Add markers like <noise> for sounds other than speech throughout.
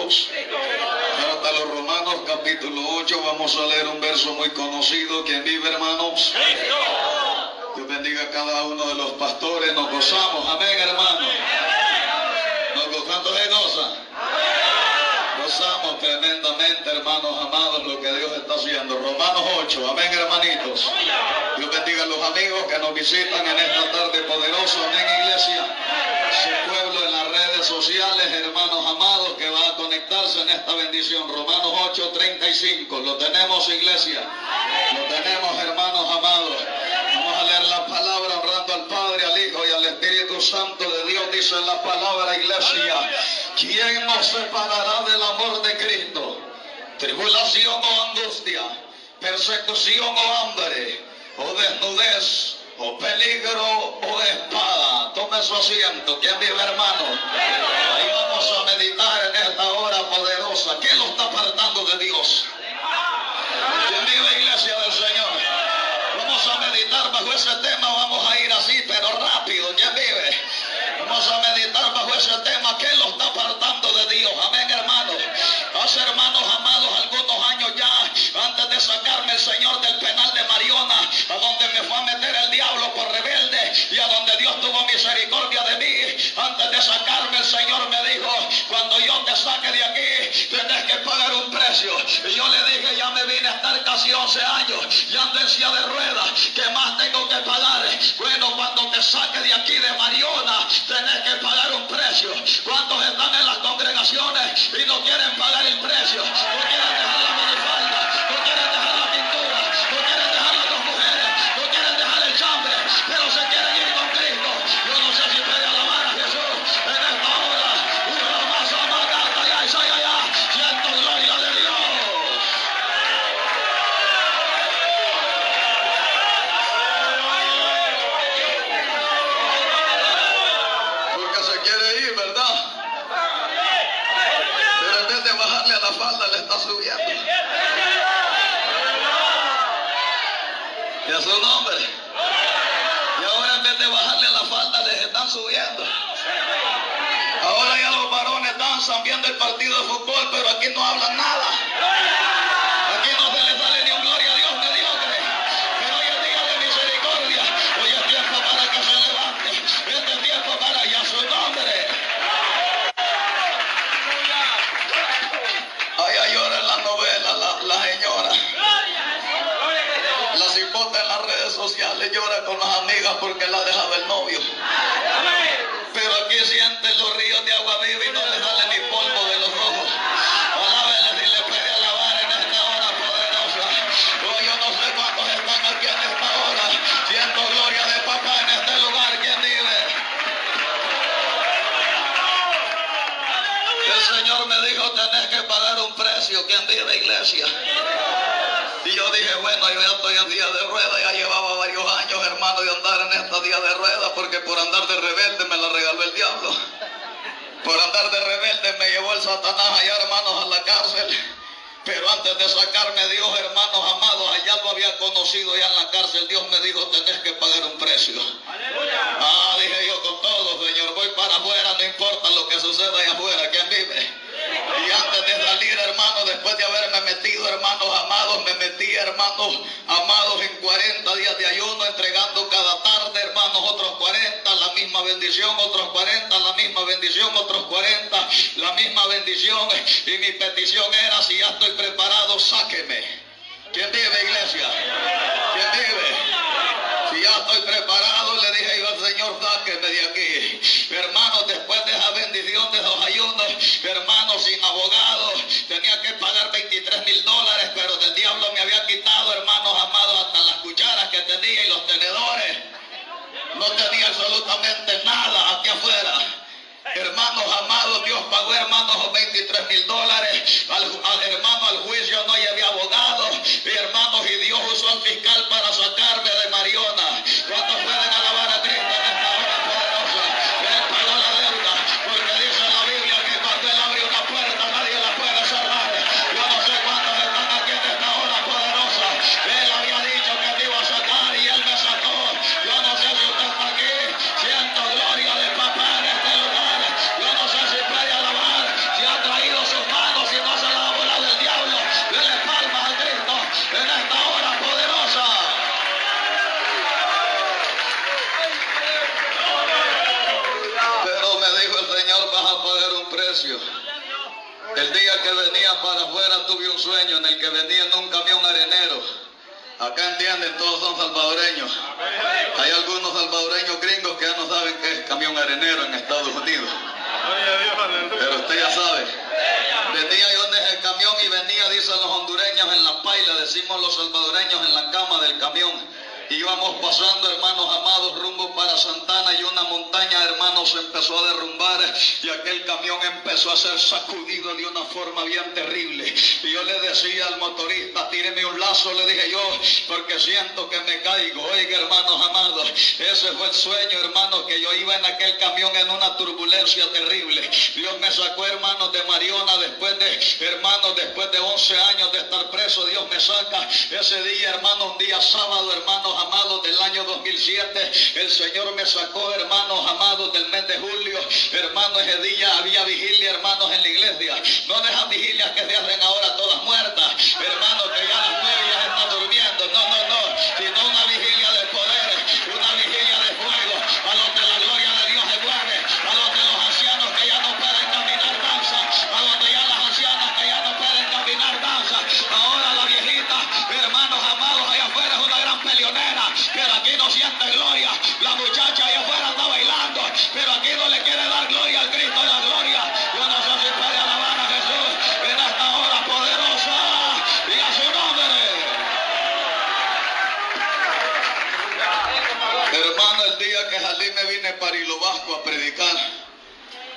capítulo 8. ¿Quién vive hermanitos? Carta a los Romanos capítulo 8. Vamos a leer un verso muy conocido. ¿Quién vive hermanos? Dios bendiga a cada uno de los pastores. Nos gozamos. Amén hermanos. Nos gozamos de goza. Gozamos tremendamente hermanos amados lo que Dios está haciendo. Romanos 8. Amén hermanitos. Dios bendiga a los amigos que nos visitan en esta tarde poderosa. Amén iglesia. Su pueblo en las sociales, hermanos amados, que va a conectarse en esta bendición. Romanos 8, 35. Lo tenemos, iglesia. Lo tenemos, hermanos amados. Vamos a leer la palabra honrando al Padre, al Hijo y al Espíritu Santo de Dios. Dice la palabra, iglesia. ¿Quién nos separará del amor de Cristo? Tribulación o angustia, persecución o hambre, o desnudez, o peligro o espada. Su asiento. ¿Quién vive, hermano? Ahí vamos a meditar en esta hora poderosa. ¿Qué lo está apartando de Dios? ¿Quién vive, iglesia del Señor? Vamos a meditar bajo ese tema. Vamos a ir así, pero rápido. ¿Quién vive? Vamos a meditar bajo ese tema. ¿Qué lo está apartando de Dios? Amén, hermano. Hace hermanos amados algunos antes de sacarme el Señor del penal de Mariona, a donde me fue a meter el diablo por rebelde y a donde Dios tuvo misericordia de mí, antes de sacarme el Señor me dijo, cuando yo te saque de aquí, tienes que pagar un precio. Y yo le dije, ya me vine a estar casi 11 años, y ando en de ruedas, ¿qué más tengo que pagar? Bueno, cuando te saque de aquí de Mariona, tenés que pagar un precio. ¿Cuántos están en las congregaciones y no quieren Y mi petición era, si ya estoy preparado, sáqueme. ¿Quién vive, iglesia? ¿Quién vive? Si ya estoy preparado, le dije yo al Señor, sáqueme de aquí. Íbamos pasando, hermanos amados, rumbo para Santana y una montaña, hermanos, empezó a derrumbar y aquel camión empezó a ser sacudido de una forma bien terrible. Y yo le decía al motorista, tíreme un lazo, le dije yo, porque siento que me caigo. Oiga, hermanos amados, ese fue el sueño, hermanos, que yo iba en aquel camión en una turbulencia terrible. Dios me sacó, hermanos, de Mariona después de, hermanos, después de 11 años de estar preso, Dios me saca ese día, hermanos, un día sábado, hermanos amados del año 2007, el Señor me sacó, hermanos amados, del mes de julio. Hermanos, ese día había vigilia, hermanos, en la iglesia. No de esas vigilias que se hacen ahora todas muertas. Hermanos, que ya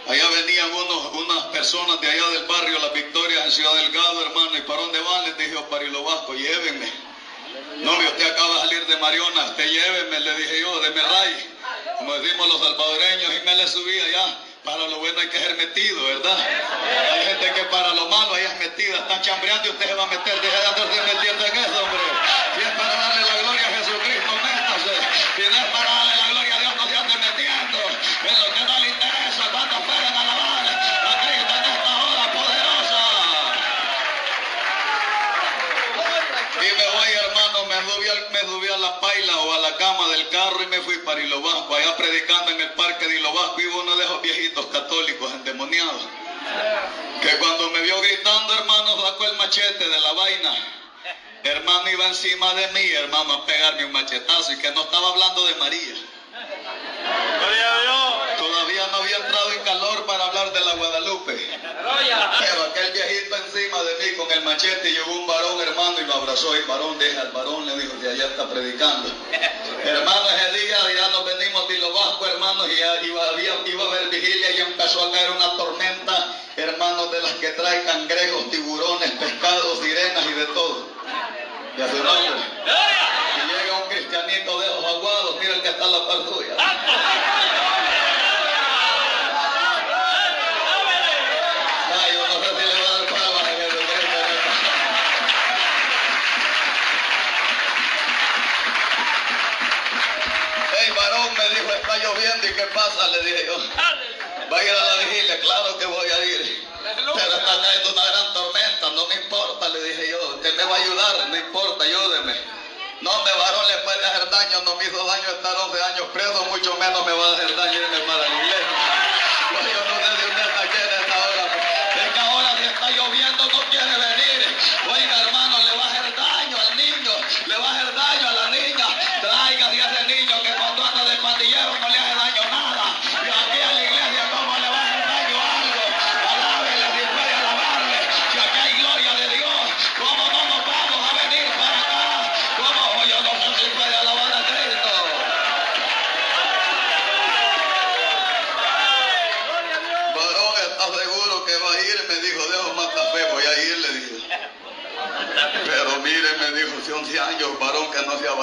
Allá venían unos, unas personas de allá del barrio Las Victorias en Ciudad Delgado, hermano. ¿Y para dónde van? Les dije, para Hilo Vasco, llévenme. No, mi usted acaba de salir de Mariona, usted llévenme, le dije yo, de Merray. Como decimos los salvadoreños, y me le subí allá. Para lo bueno hay que ser metido, ¿verdad? Hay gente que para lo malo ahí es metida, están chambreando y usted se va a meter, deje de andarse metiendo en eso, hombre gloria a Jesucristo, métase. Si no es para darle la gloria a Dios, no se ande metiendo. En lo que no le interesa, cuando pueden alabar a Cristo en esta hora poderosa. Y me voy, hermano, me subí, al- me subí a la paila o a la cama del carro y me fui para Predicando en el parque de Hilo Vasco. Iba uno de esos viejitos católicos endemoniados. Que cuando me vio gritando, hermano, sacó el machete de la vaina. Hermano, iba encima de mí, hermano, a pegarme un machetazo y que no estaba hablando de María. Todavía no había entrado en calor para hablar de la Guadalupe. Pero aquel viejito encima de mí con el machete y llegó un varón, hermano, y lo abrazó. Y varón, deja al varón, le dijo, que allá está predicando. hermano, ese día ya nos venimos hermanos, y iba, a haber vigilia y empezó a caer una tormenta, hermanos, de las que trae cangrejos, tiburones, pescados, sirenas y de todo. Y a su nombre. Y llega un cristianito de esos aguados, mira el que está en la par suya. Me dijo, está lloviendo, ¿y qué pasa? Le dije yo. ¿Va a ir a la vigilia? Claro que voy a ir. Pero está cayendo una gran tormenta, no me importa, le dije yo. Usted me va a ayudar, no importa, ayúdeme. No, me varón le puede hacer daño, no me hizo daño estar 11 años preso, mucho menos me va a hacer daño irme para la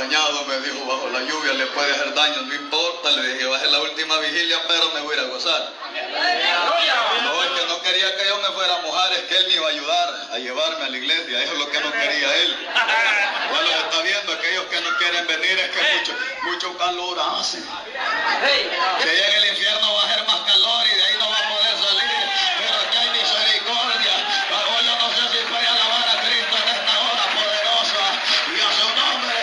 bañado, me dijo, bajo la lluvia le puede hacer daño, no importa, le dije, va a ser la última vigilia, pero me voy a ir a gozar. No, es que no quería que yo me fuera a mojar, es que él me iba a ayudar a llevarme a la iglesia, eso es lo que no quería él. Ya los está viendo, aquellos que no quieren venir, es que mucho, mucho calor hace. Que en el infierno va a hacer más calor y de ahí no va a poder salir. Pero aquí hay misericordia. Ahora yo no sé si puede alabar a Cristo en esta hora poderosa y a su nombre.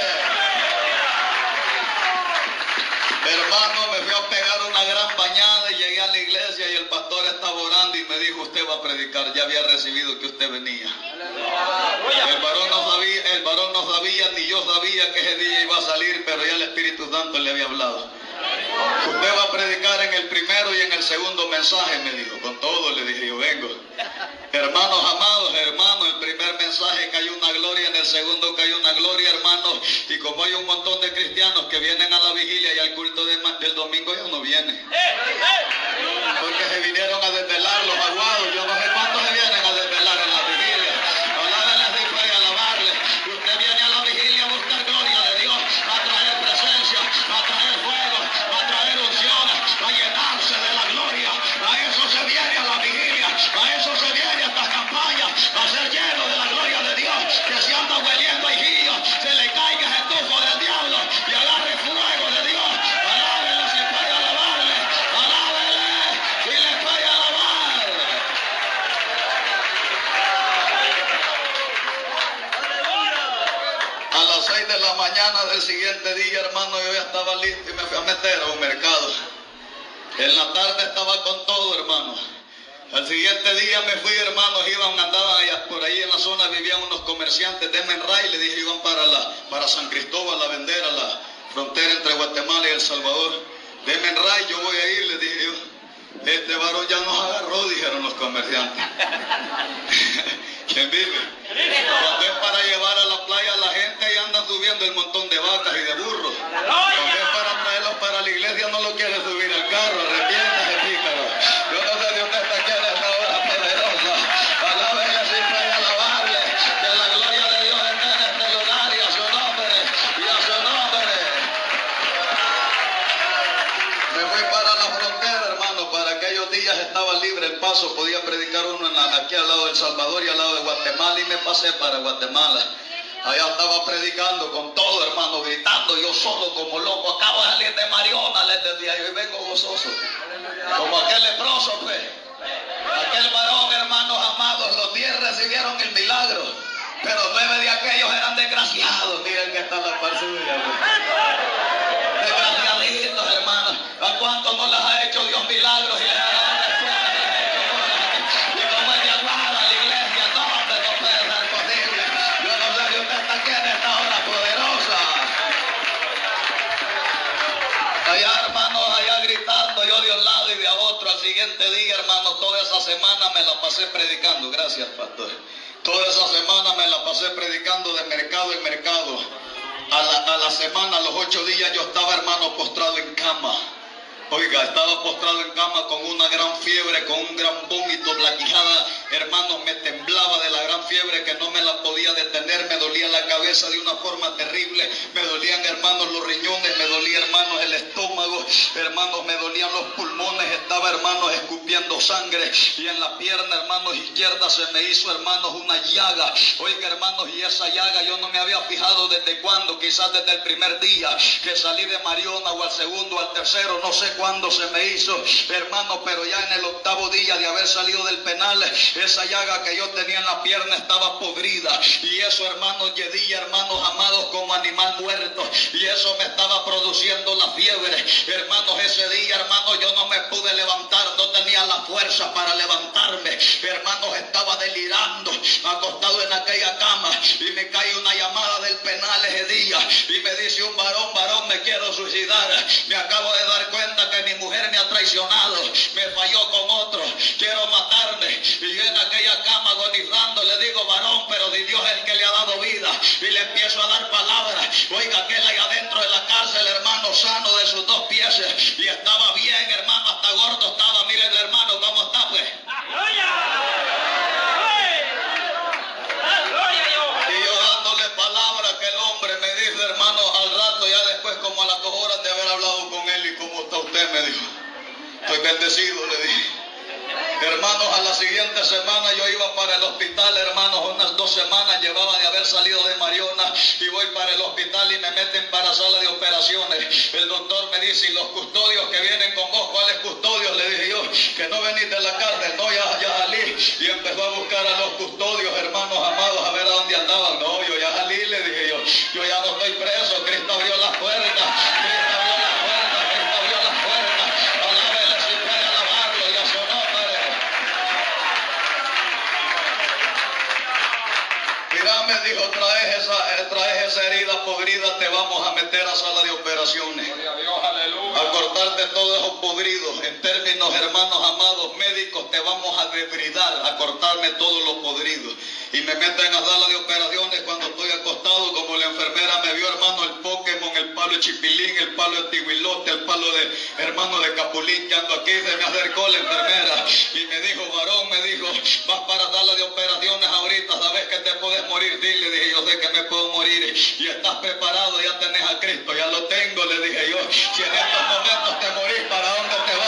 Hermano, me fui a pegar una gran bañada y llegué a la iglesia y el pastor pastor estaba orando y me dijo, usted va a predicar, ya había recibido que usted venía. El varón no sabía, el varón no sabía, ni yo sabía que ese día iba a salir, pero ya el Espíritu Santo le había hablado. Usted va a predicar en el primero y en el segundo mensaje, me dijo. Con todo le dije, yo vengo. Hermanos amados, hermanos, el primer mensaje cayó una gloria, en el segundo cayó una gloria, hermanos. Y como hay un montón de cristianos que vienen a la vigilia y al culto del domingo, ya no vienen. Porque se vinieron a desvelar siguiente día, hermano, yo ya estaba listo y me fui a meter a un mercado. En la tarde estaba con todo, hermano. Al siguiente día me fui, hermanos, iban, andaban allá, por ahí en la zona, vivían unos comerciantes de Menray, le dije, iban para, la, para San Cristóbal a vender a la frontera entre Guatemala y El Salvador. De Menray yo voy a ir, le dije yo. Este varón ya nos agarró, dijeron los comerciantes. <laughs> ¿Quién vive? Cuando es para llevar a la playa a la gente subiendo el montón de vacas y de burros. Es para traerlos para la iglesia no lo quiere subir al carro, arrepiéntase, pícaro. Yo no sé si usted está aquí en esta hora poderosa. Alábele si puede alabarle. Que la gloria de Dios esté en este lugar y a su nombre. Y a su nombre. Me fui para la frontera, hermano. Para aquellos días estaba libre el paso. Podía predicar uno en la- aquí al lado del Salvador y al lado de Guatemala. Y me pasé para Guatemala. Allá estaba predicando con todo, hermano, gritando. Yo solo como loco. Acabo de salir de Mariona, les decía yo. Y vengo gozoso. Como aquel leproso, pues. Aquel varón, hermanos amados, los diez recibieron el milagro. Pero nueve de aquellos eran desgraciados. Miren que está la par suya, pues. Desgraciaditos, hermanos. ¿A cuántos no les ha siguiente día, hermanos, toda esa semana me la pasé predicando. Gracias, pastor. Toda esa semana me la pasé predicando de mercado en mercado. A la, a la semana, a los ocho días, yo estaba, hermano, postrado en cama. Oiga, estaba postrado en cama con una gran fiebre, con un gran vómito, la hermanos, me temblaba de la gran fiebre que no me la podía detener, me dolía la cabeza de una forma terrible, me dolían, hermanos, los riñones, me dolía, hermanos, el estómago, hermanos, me dolían los pulmones, estaba, hermanos, escupiendo sangre. Y en la pierna, hermanos, izquierda se me hizo, hermanos, una llaga. Oiga, hermanos, y esa llaga yo no me había fijado desde cuándo, quizás desde el primer día que salí de Mariona o al segundo al tercero, no sé cuándo se me hizo, hermano, pero ya en el octavo día de haber salido del penal, esa llaga que yo tenía en la pierna estaba podrida. Y eso, hermanos, yedía, hermanos amados, como animal muerto. Y eso me estaba produciendo la fiebre. Hermanos, ese día, hermanos, yo no me pude levantar, no tenía la fuerza para levantarme. Hermanos, estaba delirando, acostado en aquella cama. Y me cae una llamada del penal ese día. Y me dice un varón, varón, me quiero suicidar. Me acabo de dar cuenta que mi mujer me ha traicionado. Me falló con otro. Quiero matarme. Y yo en aquella cama agonizando le digo, varón, pero di Dios es el que le ha dado vida. Y le empiezo a dar palabras. Oiga, aquel ahí adentro de la cárcel, hermano, sano de sus dos pies. Y estaba bien, hermano, hasta gordo estaba. Miren, hermano, cómo está, pues. Y yo dándole palabra que el hombre me dijo, hermano, al rato, ya después, como a las dos horas de haber hablado con él, y cómo está usted, me dijo. Estoy bendecido, le dije. Hermanos, a la siguiente semana yo iba para el hospital, hermanos, unas dos semanas llevaba de haber salido de Mariona y voy para el hospital y me meten para sala de operaciones. El doctor me dice, ¿y los custodios que vienen con vos, cuáles custodios? Le dije yo, que no venís de la cárcel, no, ya, ya salí. Y empezó a buscar a los custodios, hermanos amados, a ver a dónde andaban. No, yo ya salí, le dije yo, yo ya no estoy preso, Cristo abrió las puertas, me dijo, traes esa, eh, traes esa herida podrida, te vamos a meter a sala de operaciones. A, Dios, a cortarte todos esos podridos. En términos, hermanos amados, médicos, te vamos a debridar, a cortarme todos los podridos. Y me meten a sala de operaciones cuando estoy acostado, como la enfermera me vio, hermano palo de chipilín, el palo de tihuilote, el palo de hermano de capulín que ando aquí, se me acercó la enfermera y me dijo, varón, me dijo, vas para sala de operaciones ahorita, sabes que te puedes morir, dile, dije, yo sé que me puedo morir y estás preparado, ya tenés a Cristo, ya lo tengo, le dije yo, si en estos momentos te morís, ¿para dónde te vas?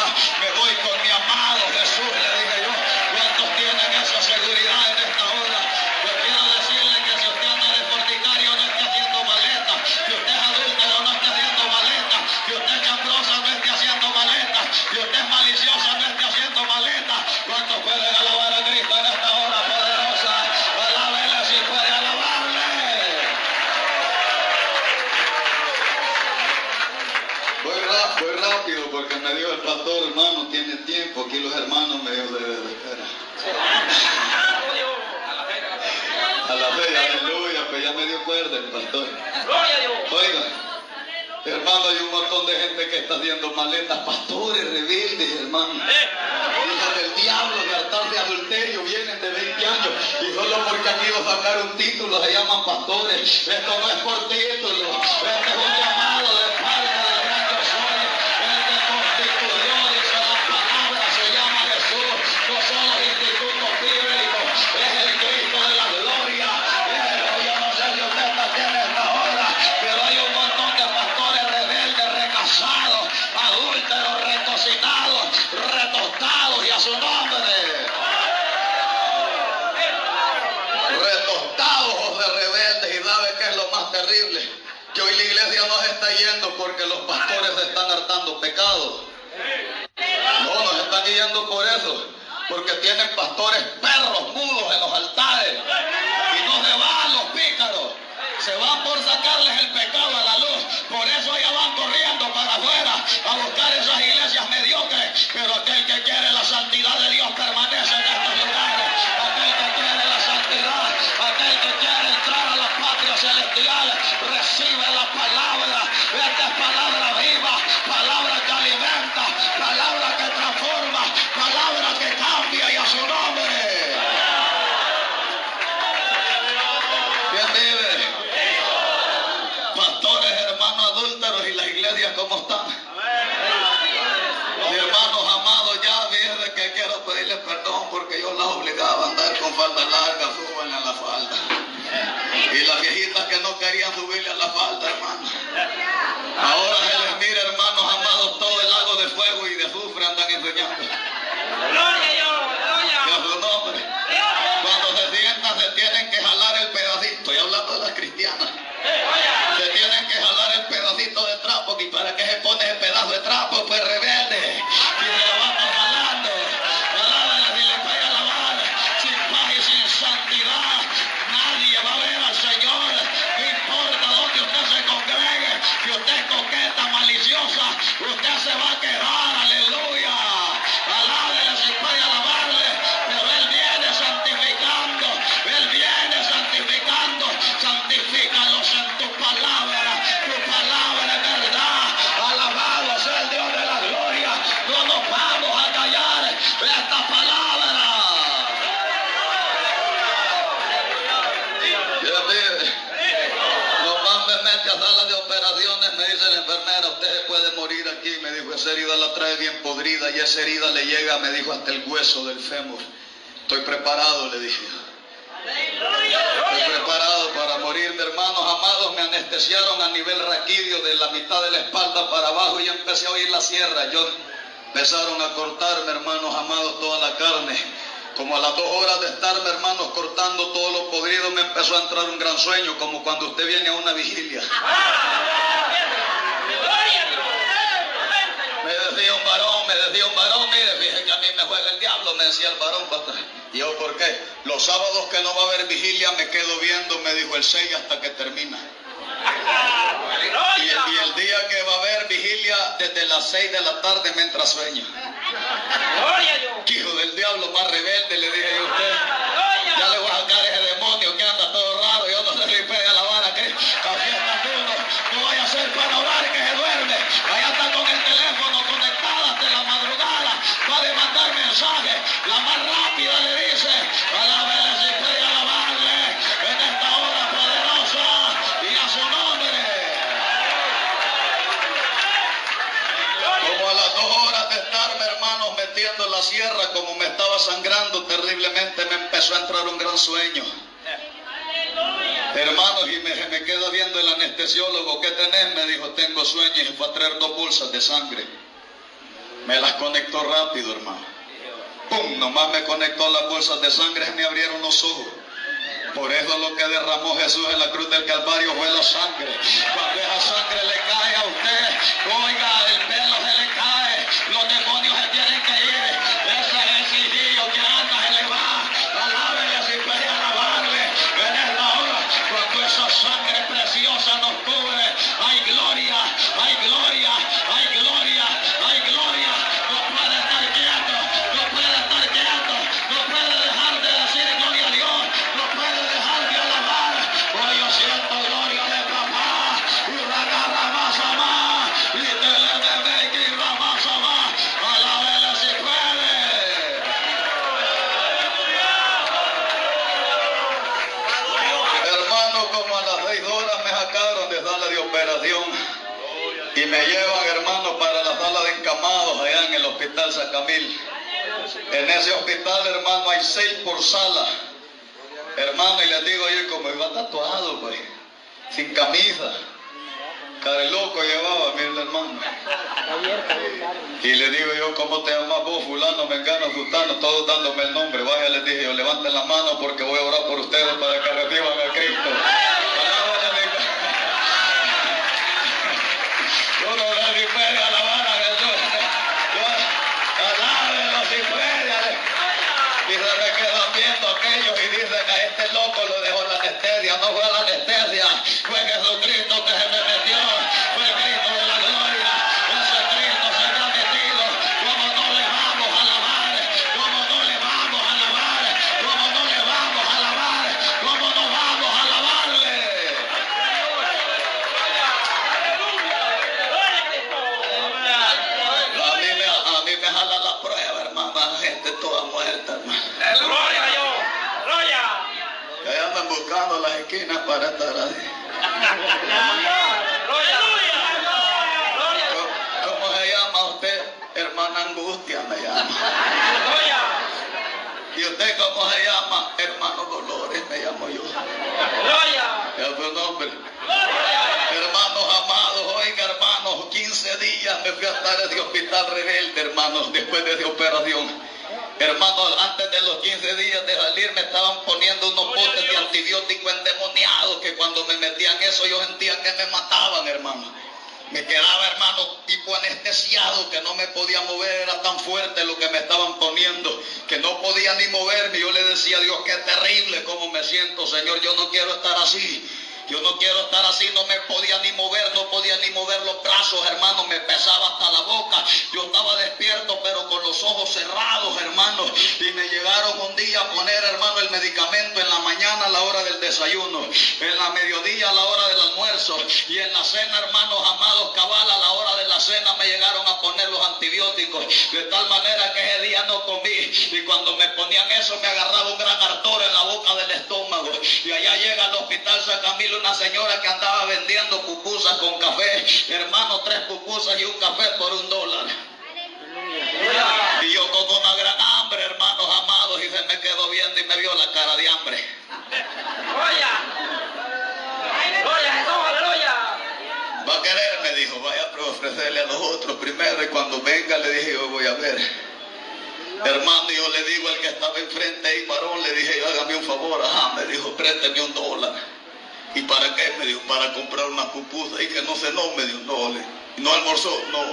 esa herida la trae bien podrida y esa herida le llega, me dijo, hasta el hueso del fémur. Estoy preparado, le dije. Estoy preparado para morirme, hermanos amados. Me anestesiaron a nivel raquidio de la mitad de la espalda para abajo y empecé a oír la sierra. Yo empezaron a cortarme, hermanos amados, toda la carne. Como a las dos horas de estarme, hermanos, cortando todo lo podrido, me empezó a entrar un gran sueño, como cuando usted viene a una vigilia. me decía el varón, ¿y yo por qué? Los sábados que no va a haber vigilia me quedo viendo, me dijo el 6 hasta que termina. Y, el día que va a haber vigilia desde las 6 de la tarde mientras sueño. Hijo del diablo más rebelde, le dije a usted. Estaba sangrando terriblemente, me empezó a entrar un gran sueño. Hermanos, y me, me quedo viendo el anestesiólogo, ¿qué tenés? Me dijo, tengo sueños y fue a traer dos bolsas de sangre. Me las conectó rápido, hermano. ¡Pum! Nomás me conectó las bolsas de sangre y me abrieron los ojos. Por eso lo que derramó Jesús en la cruz del Calvario fue la sangre. Cuando esa sangre le cae a usted, oiga, el pelo San Camil. En ese hospital, hermano, hay seis por sala. Hermano, y les digo yo, como iba tatuado, pues, sin camisa. Care loco llevaba, mire hermano. Y le digo yo, ¿cómo te llamas vos, fulano, mengano, sultano? Todos dándome el nombre. Vaya, les dije yo, levanten la mano porque voy a orar por ustedes para que reciban a Cristo. الله las esquinas para estar ahí. ¿Cómo, se llama usted? Hermana Angustia me llama. ¿Y usted cómo se llama? Hermano Dolores me llamo yo. ¿Qué es su nombre? Hermanos amados, oiga hermanos, 15 días me fui a estar en el hospital rebelde, hermanos, después de esa operación. Hermanos, antes de los 15 días de salir me estaban poniendo unos botes de antibiótico endemoniados que cuando me metían eso yo sentía que me mataban, hermano. Me quedaba, hermano, tipo anestesiado, que no me podía mover, era tan fuerte lo que me estaban poniendo, que no podía ni moverme. Yo le decía a Dios, qué terrible cómo me siento, Señor, yo no quiero estar así. Yo no quiero estar así, no me podía ni mover, no podía ni mover los brazos, hermano, me pesaba hasta la boca. Yo estaba despierto, pero con los ojos cerrados, hermano. Y me llegaron un día a poner, hermano, el medicamento en la mañana a la hora del desayuno, en la mediodía a la hora del almuerzo, y en la cena, hermanos amados, cabal, a la hora de la cena me llegaron a poner los antibióticos, de tal manera que ese día no comí. Y cuando me ponían eso, me agarraba un gran ardor en la boca del estómago. Y allá llega al hospital San Camilo una señora que andaba vendiendo pupusas con café. Hermano, tres pupusas y un café por un dólar. Y yo con una gran hambre, hermanos amados, y se me quedó viendo y me vio la cara de hambre. Va a querer, me dijo, vaya a ofrecerle a los otros primero y cuando venga le dije, yo voy a ver. Hermano, yo le digo al que estaba enfrente ahí, varón, le dije, hágame un favor, ajá, me dijo, présteme un dólar. ¿Y para qué? Me dijo, para comprar unas pupusas. Y que no se no, me dijo, no, le- y no almorzó, no.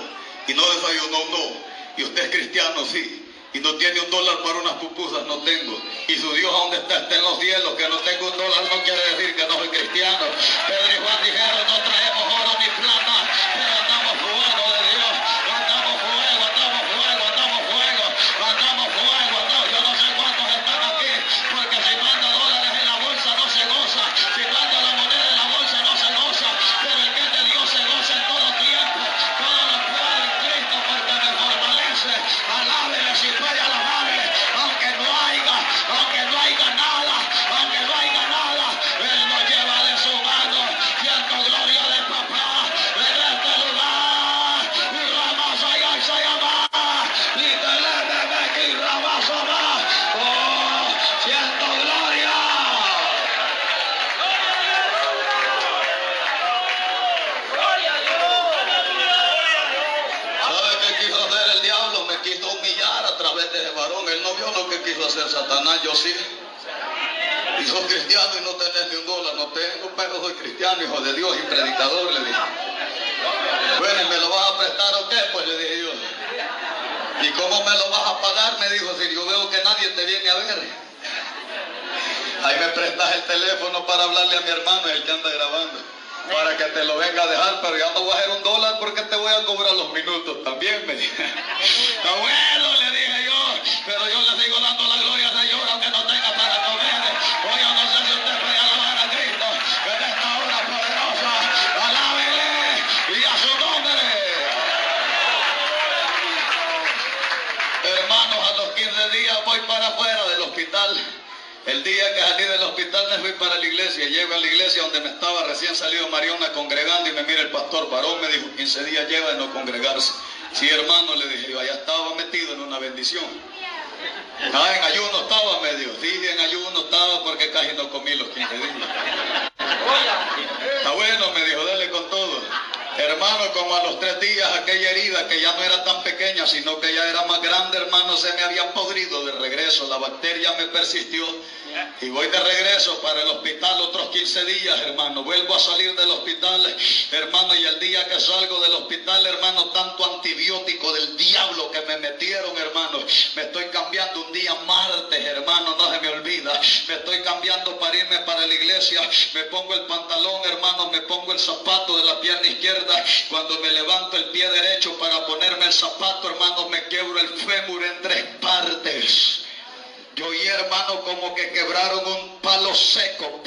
Y no desayunó, no. Y usted es cristiano, sí. Y no tiene un dólar para unas pupusas, no tengo. Y su Dios, ¿a dónde está? Está en los cielos. Que no tengo un dólar no quiere decir que no soy cristiano. Pedro y Juan dijeron, no traemos oro ni plata, Me dijo, si yo veo que nadie te viene a ver. Ahí me prestas el teléfono para hablarle a mi hermano, el que anda grabando. Para que te lo venga a dejar, pero ya no voy a hacer un dólar porque te voy a cobrar los minutos también, me. Abuelo, le dije hospital. El día que salí del hospital me fui para la iglesia. Llego a la iglesia donde me estaba recién salido Mariona congregando y me mira el pastor varón, me dijo, 15 días lleva de no congregarse. Sí, hermano, le dije yo, allá estaba metido en una bendición. Ah, en ayuno estaba medio. Sí, en ayuno estaba porque casi no comí los 15 días. Está bueno, me dijo, dale con todo. Hermano, como a los tres días aquella herida que ya no era tan pequeña, sino que ya era más grande, hermano, se me había podrido de regreso. La bacteria me persistió y voy de regreso para el hospital otros 15 días, hermano. Vuelvo a salir del hospital, hermano, y el día que salgo del hospital, hermano, tanto antibiótico del diablo que me metieron, hermano. Me estoy cambiando un día martes, hermano, no se me Me estoy cambiando para irme para la iglesia. Me pongo el pantalón, hermano, me pongo el zapato de la pierna izquierda. Cuando me levanto el pie derecho para ponerme el zapato, hermano, me quebro el fémur en tres partes. Yo oí, hermano, como que quebraron un palo seco.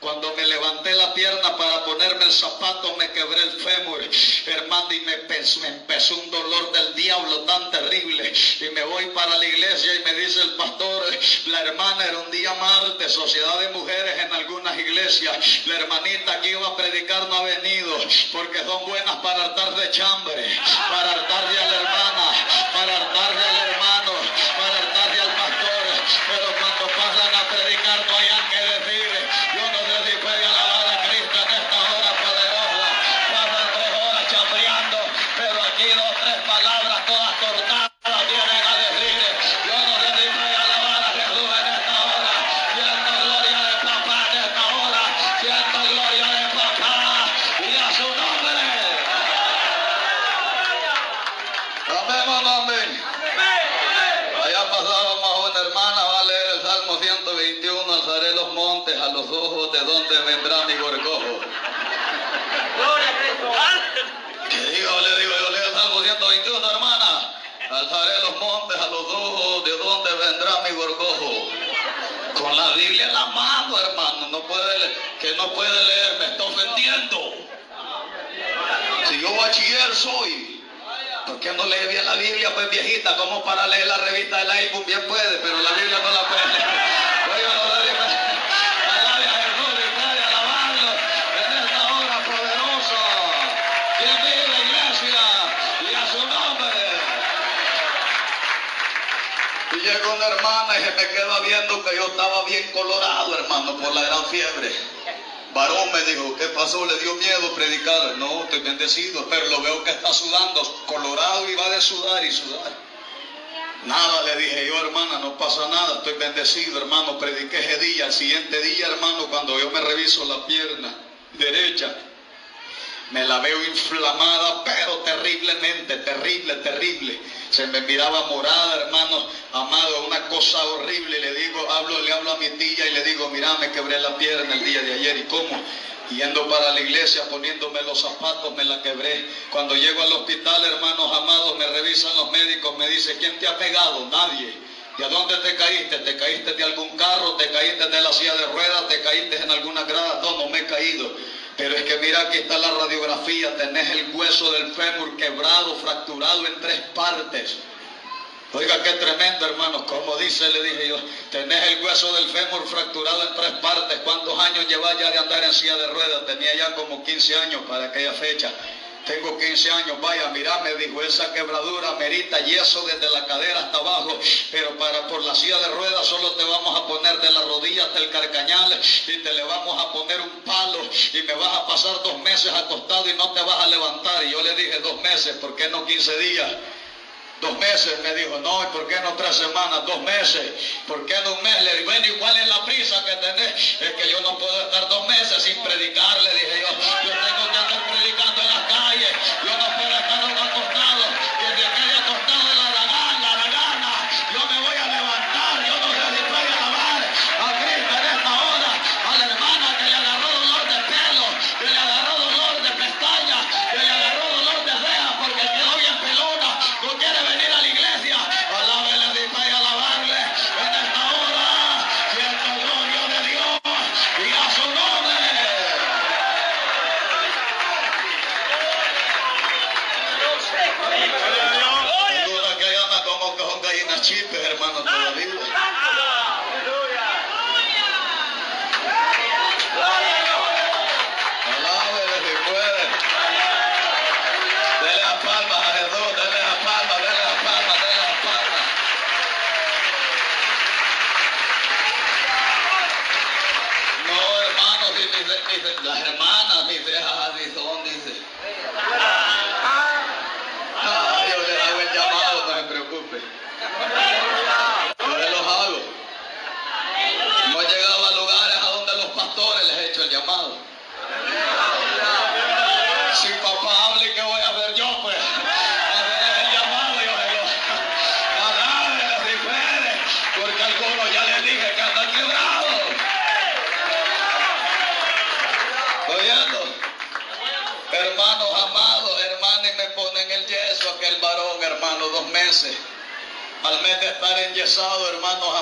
Cuando me levanté la pierna para ponerme el zapato, me quebré el fémur, hermano, y me empezó, un dolor del diablo tan terrible. Y me voy para la iglesia y me dice el pastor, la hermana era un día martes, sociedad de mujeres en algunas iglesias. La hermanita que iba a predicar no ha venido, porque son buenas para hartar de chambre, para hartarle a la hermana, para hartarle puede, que no puede leer, me está ofendiendo. Si yo bachiller soy, ¿Por qué no lee bien la Biblia, pues viejita? Como para leer la revista del iPhone bien puede, pero la Biblia no la puede leer. Oiga, no la Biblia. Alabe a Jesús y puede alabarlo en esta hora poderosa. Quien vive la iglesia y a su nombre. Y llegó una hermana y se me queda viendo que yo estaba bien colorado, hermano, por la gran fiebre. Varón me dijo, ¿qué pasó? ¿Le dio miedo predicar? No, estoy bendecido, pero lo veo que está sudando, colorado y va de sudar y sudar. Nada, le dije yo, hermana, no pasa nada, estoy bendecido, hermano, prediqué ese día. El siguiente día, hermano, cuando yo me reviso la pierna derecha, me la veo inflamada, pero terriblemente, terrible, terrible. Se me miraba morada, hermano, amado, una cosa horrible. Le digo, hablo, le hablo a mi tía y le digo, mira, me quebré la pierna el día de ayer. ¿Y cómo? Yendo para la iglesia, poniéndome los zapatos, me la quebré. Cuando llego al hospital, hermanos amados, me revisan los médicos, me dice, ¿quién te ha pegado? Nadie. ¿Y a dónde te caíste? ¿Te caíste de algún carro? ¿Te caíste de la silla de ruedas? ¿Te caíste en alguna grada? No, no me he caído. Pero es que mira, aquí está la radiografía, tenés el hueso del fémur quebrado, fracturado en tres partes. Oiga, qué tremendo, hermanos. Como dice, le dije yo, tenés el hueso del fémur fracturado en tres partes. ¿Cuántos años llevas ya de andar en silla de ruedas? Tenía ya como 15 años para aquella fecha. Tengo 15 años, vaya, mira, me dijo, esa quebradura merita yeso desde la cadera hasta abajo, pero para por la silla de ruedas solo te vamos a poner de la rodilla hasta el carcañal y te le vamos a poner un palo y me vas a pasar dos meses acostado y no te vas a levantar. Y yo le dije dos meses, ¿por qué no 15 días? Dos meses me dijo, no, ¿y por qué no tres semanas? Dos meses. ¿Por qué no un mes? Le digo, bueno, ¿y cuál es la prisa que tenés? Es que yo no puedo estar dos meses sin predicar, le dije yo. Yo tengo que andar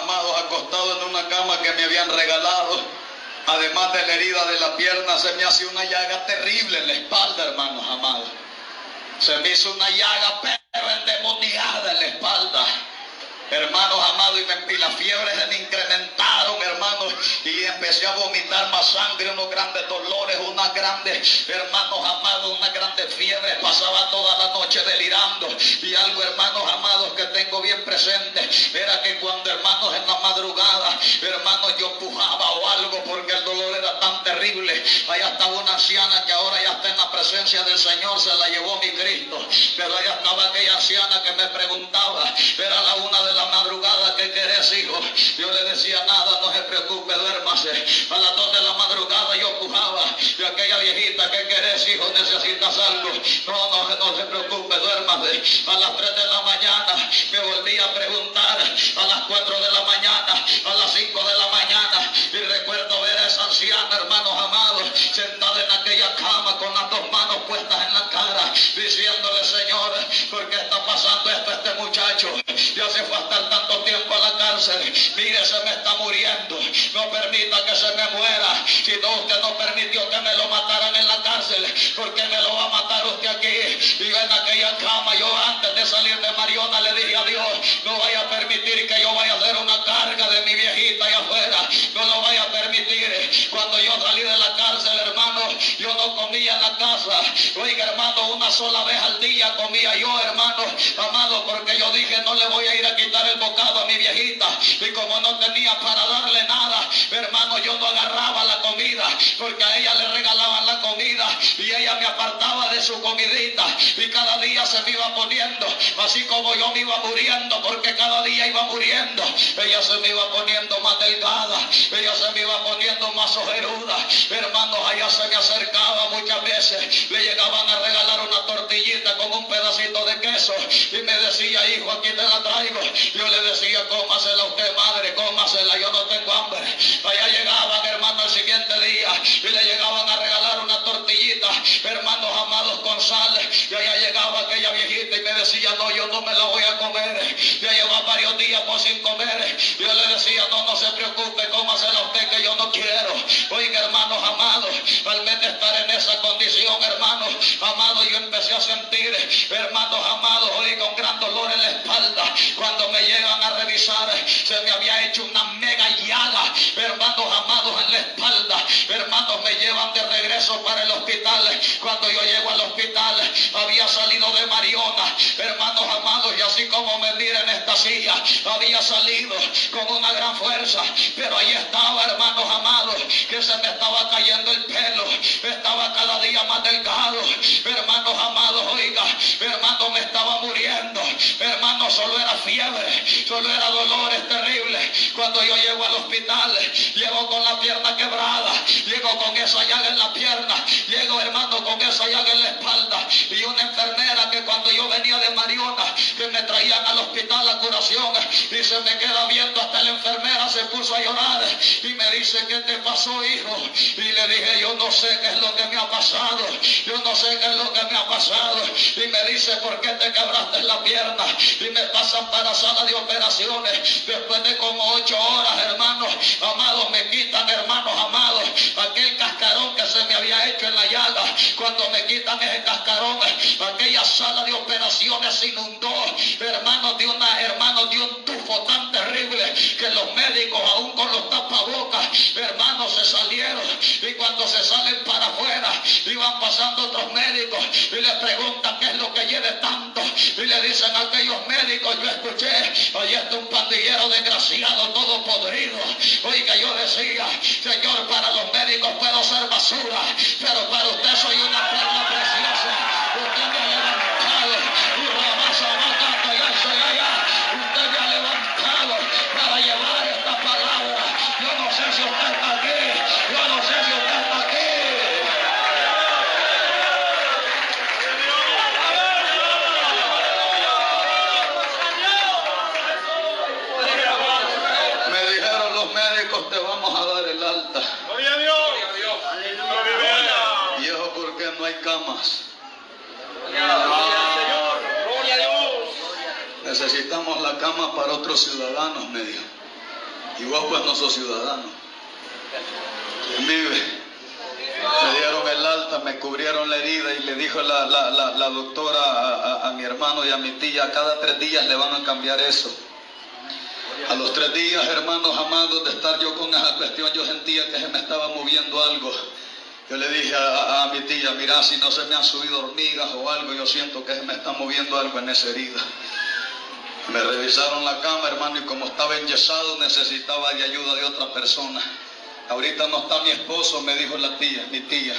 amados, acostado en una cama que me habían regalado. Además de la herida de la pierna, se me hace una llaga terrible en la espalda, hermanos amados. Se me hizo una llaga, pero endemoniada en la espalda. Hermanos amados, y, me, las fiebres se me incrementaron, hermanos, y empecé a vomitar más sangre, unos grandes dolores, unas grandes, hermanos amados, una grande fiebre. Pasaba toda la noche delirando. Y algo, hermanos amados, que tengo bien presente, era que cuando, hermanos, en la madrugada, hermanos, terrible. Allá estaba una anciana que ahora ya está en la presencia del Señor, se la llevó mi Cristo. Pero allá estaba aquella anciana que me preguntaba, era la una de la madrugada, ¿qué querés, hijo? Yo le decía, nada, no se preocupe, duérmase. A las dos de la madrugada yo pujaba, y aquella viejita, ¿qué querés, hijo? ¿Necesitas algo? No, no, no se preocupe, duérmase. A las tres de la mañana me volví a preguntar, a las cuatro de la esto este muchacho? Ya se fue a estar tanto tiempo a la cárcel. Mire, se me está muriendo. No permita que se me muera. Si no, usted no permitió que me lo mataran en la cárcel. ¿Por qué me lo va a matar usted aquí? Y en aquella cama, yo antes de salir de Mariona le dije a Dios, no vaya a permitir que yo vaya sola vez al día comía yo, hermano, amado, porque yo dije, no le voy a ir a quitar el bocado a mi viejita. Y como no tenía para darle nada, hermano, yo no agarraba la comida, porque a ella le apartaba de su comidita. Y cada día se me iba poniendo, así como yo me iba muriendo, porque cada día iba muriendo. Ella se me iba poniendo más delgada, ella se me iba poniendo más ojeruda. Hermanos, allá se me acercaba muchas veces, le llegaban a regalar una tortillita con un pedacito de queso y me decía, hijo, aquí te la traigo. Yo le decía, cómasela usted, madre, cómasela, yo no tengo hambre. Allá llegaban, hermanos, el siguiente día y le Ya llevaba varios días por sin comer. Yo le decía, no, no se preocupe, cómasela usted que yo no quiero. Oiga, hermanos amados, al menos estar en esa condición, hermanos amados, yo empecé a sentir, hermanos amados, oiga, un gran dolor en la espalda. Cuando me llegan a revisar, se me había hecho una mega llaga, hermanos amados, en la espalda. Hermanos, me llevan de regreso para el hospital. Cuando yo llego al hospital, había salido de Mariona, hermanos amados, y como me mira en esta silla, había salido con una gran fuerza, pero ahí estaba, hermanos amados, que se me estaba cayendo el pelo, estaba cada día más delgado, hermanos amados, oiga, hermano, me estaba muriendo, hermano solo era fiebre, solo era dolores terribles. Cuando yo llego al hospital, llego con la pierna quebrada, llego con esa llaga en la pierna, llego hermano con esa llaga en la espalda. Y una enfermera que cuando yo venía de Mariona, que me traían al hospital a curación, y se me queda viendo hasta la enfermera se puso a llorar y me dice, ¿qué te pasó hijo? Y le dije, yo no sé qué es lo que me ha pasado, yo no sé qué es lo que me ha pasado. Y me dice, ¿por qué te quebraste la pierna? Y me pasan para sala de operaciones. Después de como ocho horas, hermanos, amados, me quitan, hermanos, amados, aquel cascarón que se me había hecho en la llaga. Cuando me quitan ese cascarón, aquella sala de operaciones se inundó, hermanos, de una, hermanos, de un tufo tan terrible que los médicos, aún con los tapabocas, hermanos, se salieron. Y cuando se salen para afuera, iban pasando otros médicos y le preguntan qué es lo que lleve tanto. Y le dicen a aquellos médicos, yo escuché, ahí está un pandillero desgraciado, todo podrido. Oiga, yo decía, Señor, para los médicos puedo ser basura, pero para usted soy una perla Necesitamos la cama para otros ciudadanos, me dijo. Y vos pues no sos ciudadano. ¿Quién vive? Me dieron el alta, me cubrieron la herida y le dijo la, la- la- la doctora a, a- a mi hermano y a mi tía, cada tres días le van a cambiar eso. A los tres días, hermanos amados, de estar yo con esa cuestión, yo sentía que se me estaba moviendo algo. Yo le dije a, mi tía, mira, si no se me han subido hormigas o algo, yo siento que me está moviendo algo en esa herida. Me revisaron la cama, hermano, y como estaba enyesado, necesitaba de ayuda de otra persona. Ahorita no está mi esposo, me dijo la tía, mi tía.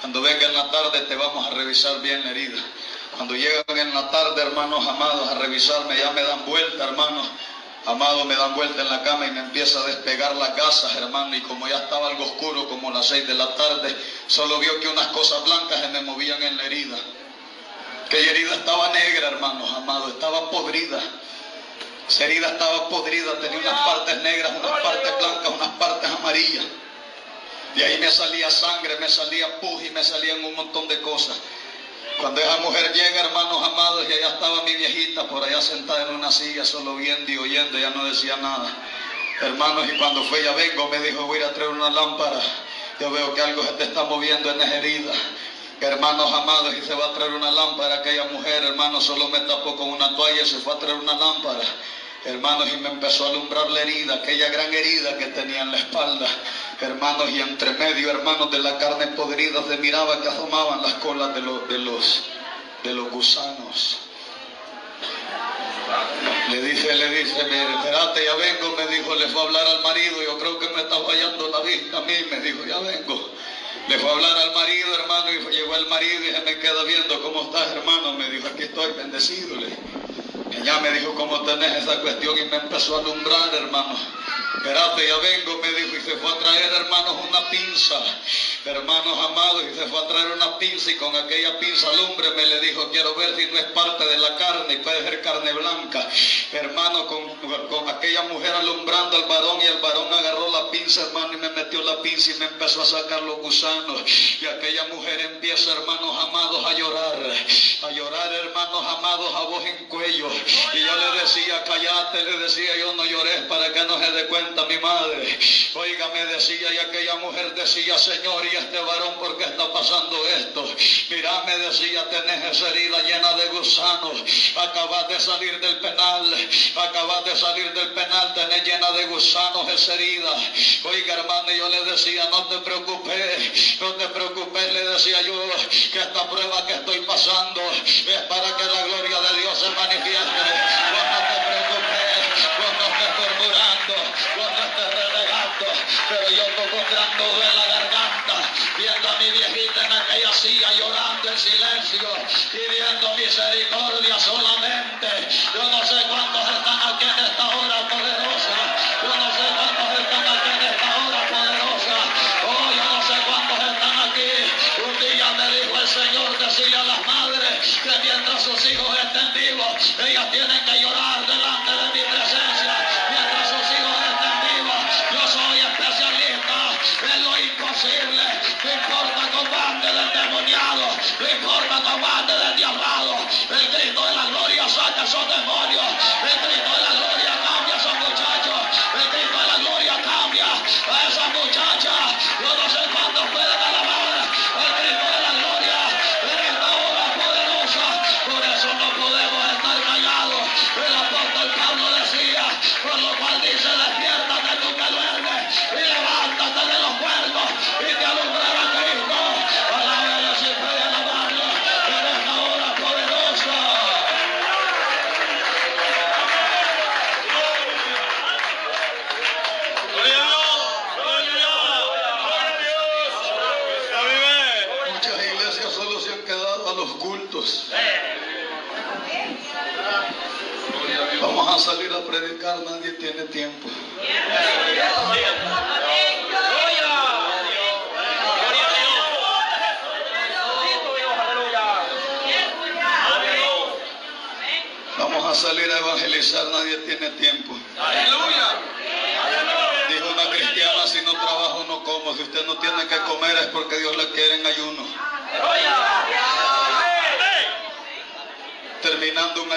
Cuando venga en la tarde te vamos a revisar bien la herida. Cuando llegan en la tarde, hermanos amados, a revisarme, ya me dan vuelta, hermanos. Amados, me dan vuelta en la cama y me empieza a despegar las gasas, hermano. Y como ya estaba algo oscuro, como las seis de la tarde, solo vio que unas cosas blancas se me movían en la herida. Aquella herida estaba negra, hermanos amados, estaba podrida. Esa herida estaba podrida, tenía unas partes negras, unas partes blancas, unas partes amarillas. De ahí me salía sangre, me salía pus y me salían un montón de cosas. Cuando esa mujer llega, hermanos amados, y allá estaba mi viejita por allá sentada en una silla, solo viendo y oyendo, ya no decía nada. Hermanos, y cuando fue ya vengo, me dijo, voy a traer una lámpara. Yo veo que algo se te está moviendo en esa herida. Hermanos amados, y se va a traer una lámpara. Aquella mujer, hermanos, solo me tapó con una toalla y se fue a traer una lámpara. Hermanos, y me empezó a alumbrar la herida, aquella gran herida que tenía en la espalda. Hermanos, y entre medio, hermanos, de la carne podrida se miraba que asomaban las colas de los, de los, de los gusanos. Le dice, le dice, espérate, ya vengo, me dijo, le fue a hablar al marido, yo creo que me está fallando la vista a mí, me dijo, ya vengo. Le fue a hablar al marido, hermano, y llegó el marido y se me queda viendo, ¿cómo estás, hermano? Me dijo, aquí estoy, bendecido. Ella me dijo, ¿cómo tenés esa cuestión? Y me empezó a alumbrar, hermano. Espérate, ya vengo, me dijo, y se fue a traer, hermanos, una pinza. Hermanos amados, y se fue a traer una pinza, y con aquella pinza lumbre me le dijo, quiero ver si no es parte de la carne, y puede ser carne blanca. Hermano, con, con aquella mujer alumbrando al varón, y el varón agarró la pinza, hermano, y me metió la pinza, y me empezó a sacar los gusanos. Y aquella mujer empieza, hermanos amados, a llorar, a llorar, hermanos amados, a voz en cuello. Y yo le decía, callate, le decía, yo no lloré para que no se dé cuenta mi madre. Oiga, me decía, y aquella mujer decía, Señor, y este varón, ¿por qué está pasando esto? Mira, me decía, tenés esa herida llena de gusanos. Acabas de salir del penal, acabas de salir del penal, tenés llena de gusanos esa herida. Oiga, hermano, yo le decía, no te preocupes, no te preocupes, le decía yo, que esta prueba que estoy pasando es para que la gloria de Dios se manifieste.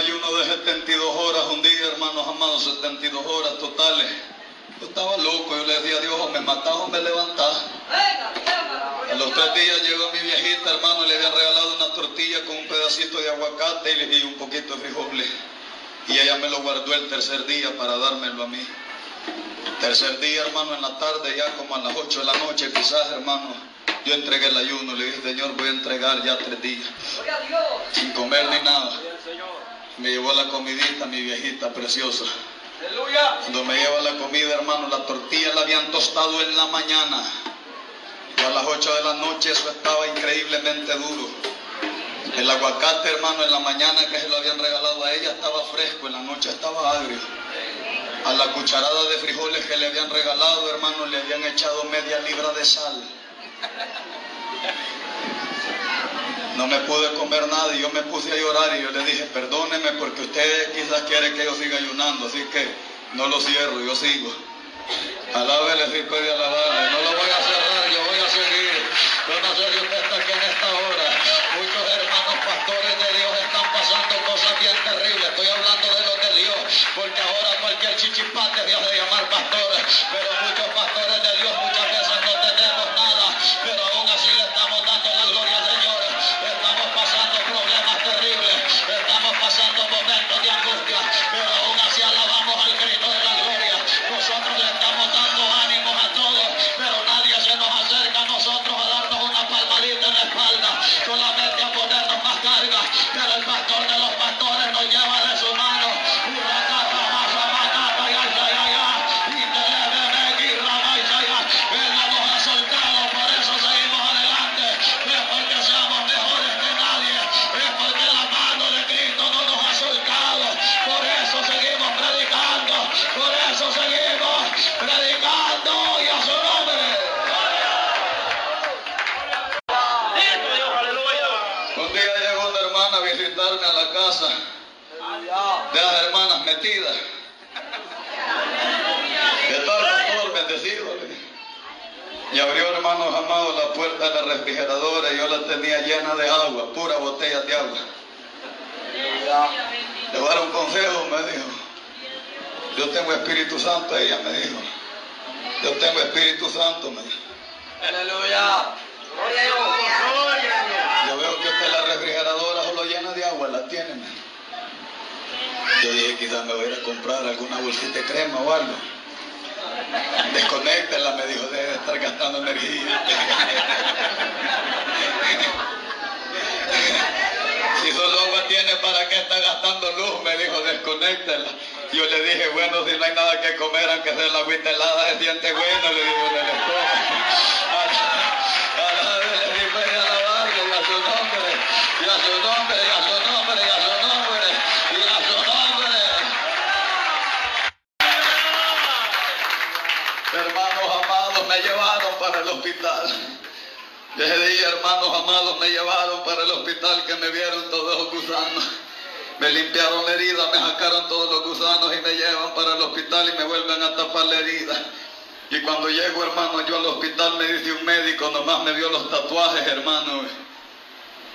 Ayuno de 72 horas, un día, hermanos amados, 72 horas totales. Yo estaba loco, yo le decía a Dios, o me matás o me levantás. A los tres días llegó mi viejita, hermano, y le habían regalado una tortilla con un pedacito de aguacate y, le- y un poquito de frijoles. Y ella me lo guardó el tercer día para dármelo a mí. Tercer día, hermano, en la tarde, ya como a las 8 de la noche, quizás, hermano, yo entregué el ayuno. Le dije, Señor, voy a entregar ya tres días, sin comer ni nada. Me llevó la comidita, mi viejita preciosa. Aleluya. Cuando me lleva la comida, hermano, la tortilla la habían tostado en la mañana. Y a las 8 de la noche eso estaba increíblemente duro. El aguacate, hermano, en la mañana que se lo habían regalado a ella estaba fresco, en la noche estaba agrio. A la cucharada de frijoles que le habían regalado, hermano, le habían echado media libra de sal. No me pude comer nada y yo me puse a llorar y yo le dije, perdóneme porque usted quizás quiere que yo siga ayunando, así que no lo cierro, yo sigo. Alábele si puede alabarle, no lo voy a cerrar, yo voy a seguir. Yo no sé si usted está aquí en esta hora. Tenía llena de agua, pura botella de agua. Le voy a dar un consejo, me dijo. Yo tengo Espíritu Santo, ella me dijo. Yo tengo Espíritu Santo, me dijo. Aleluya. Yo veo que usted la refrigeradora solo llena de agua, la tiene. me. Yo dije, quizás me voy a ir a comprar alguna bolsita de crema o algo. Desconéctela, me dijo, debe de estar gastando energía. Si solo agua tiene, ¿para qué está gastando luz? Me dijo, desconéctela. Yo le dije, bueno, si no hay nada que comer, aunque sea la agüita helada, se siente bueno, le digo en el estómago. Para el hospital. Ese día, hermanos amados, me llevaron para el hospital que me vieron todos los gusanos. Me limpiaron la herida, me sacaron todos los gusanos y me llevan para el hospital y me vuelven a tapar la herida. Y cuando llego, hermano, yo al hospital me dice un médico, nomás me vio los tatuajes, hermano.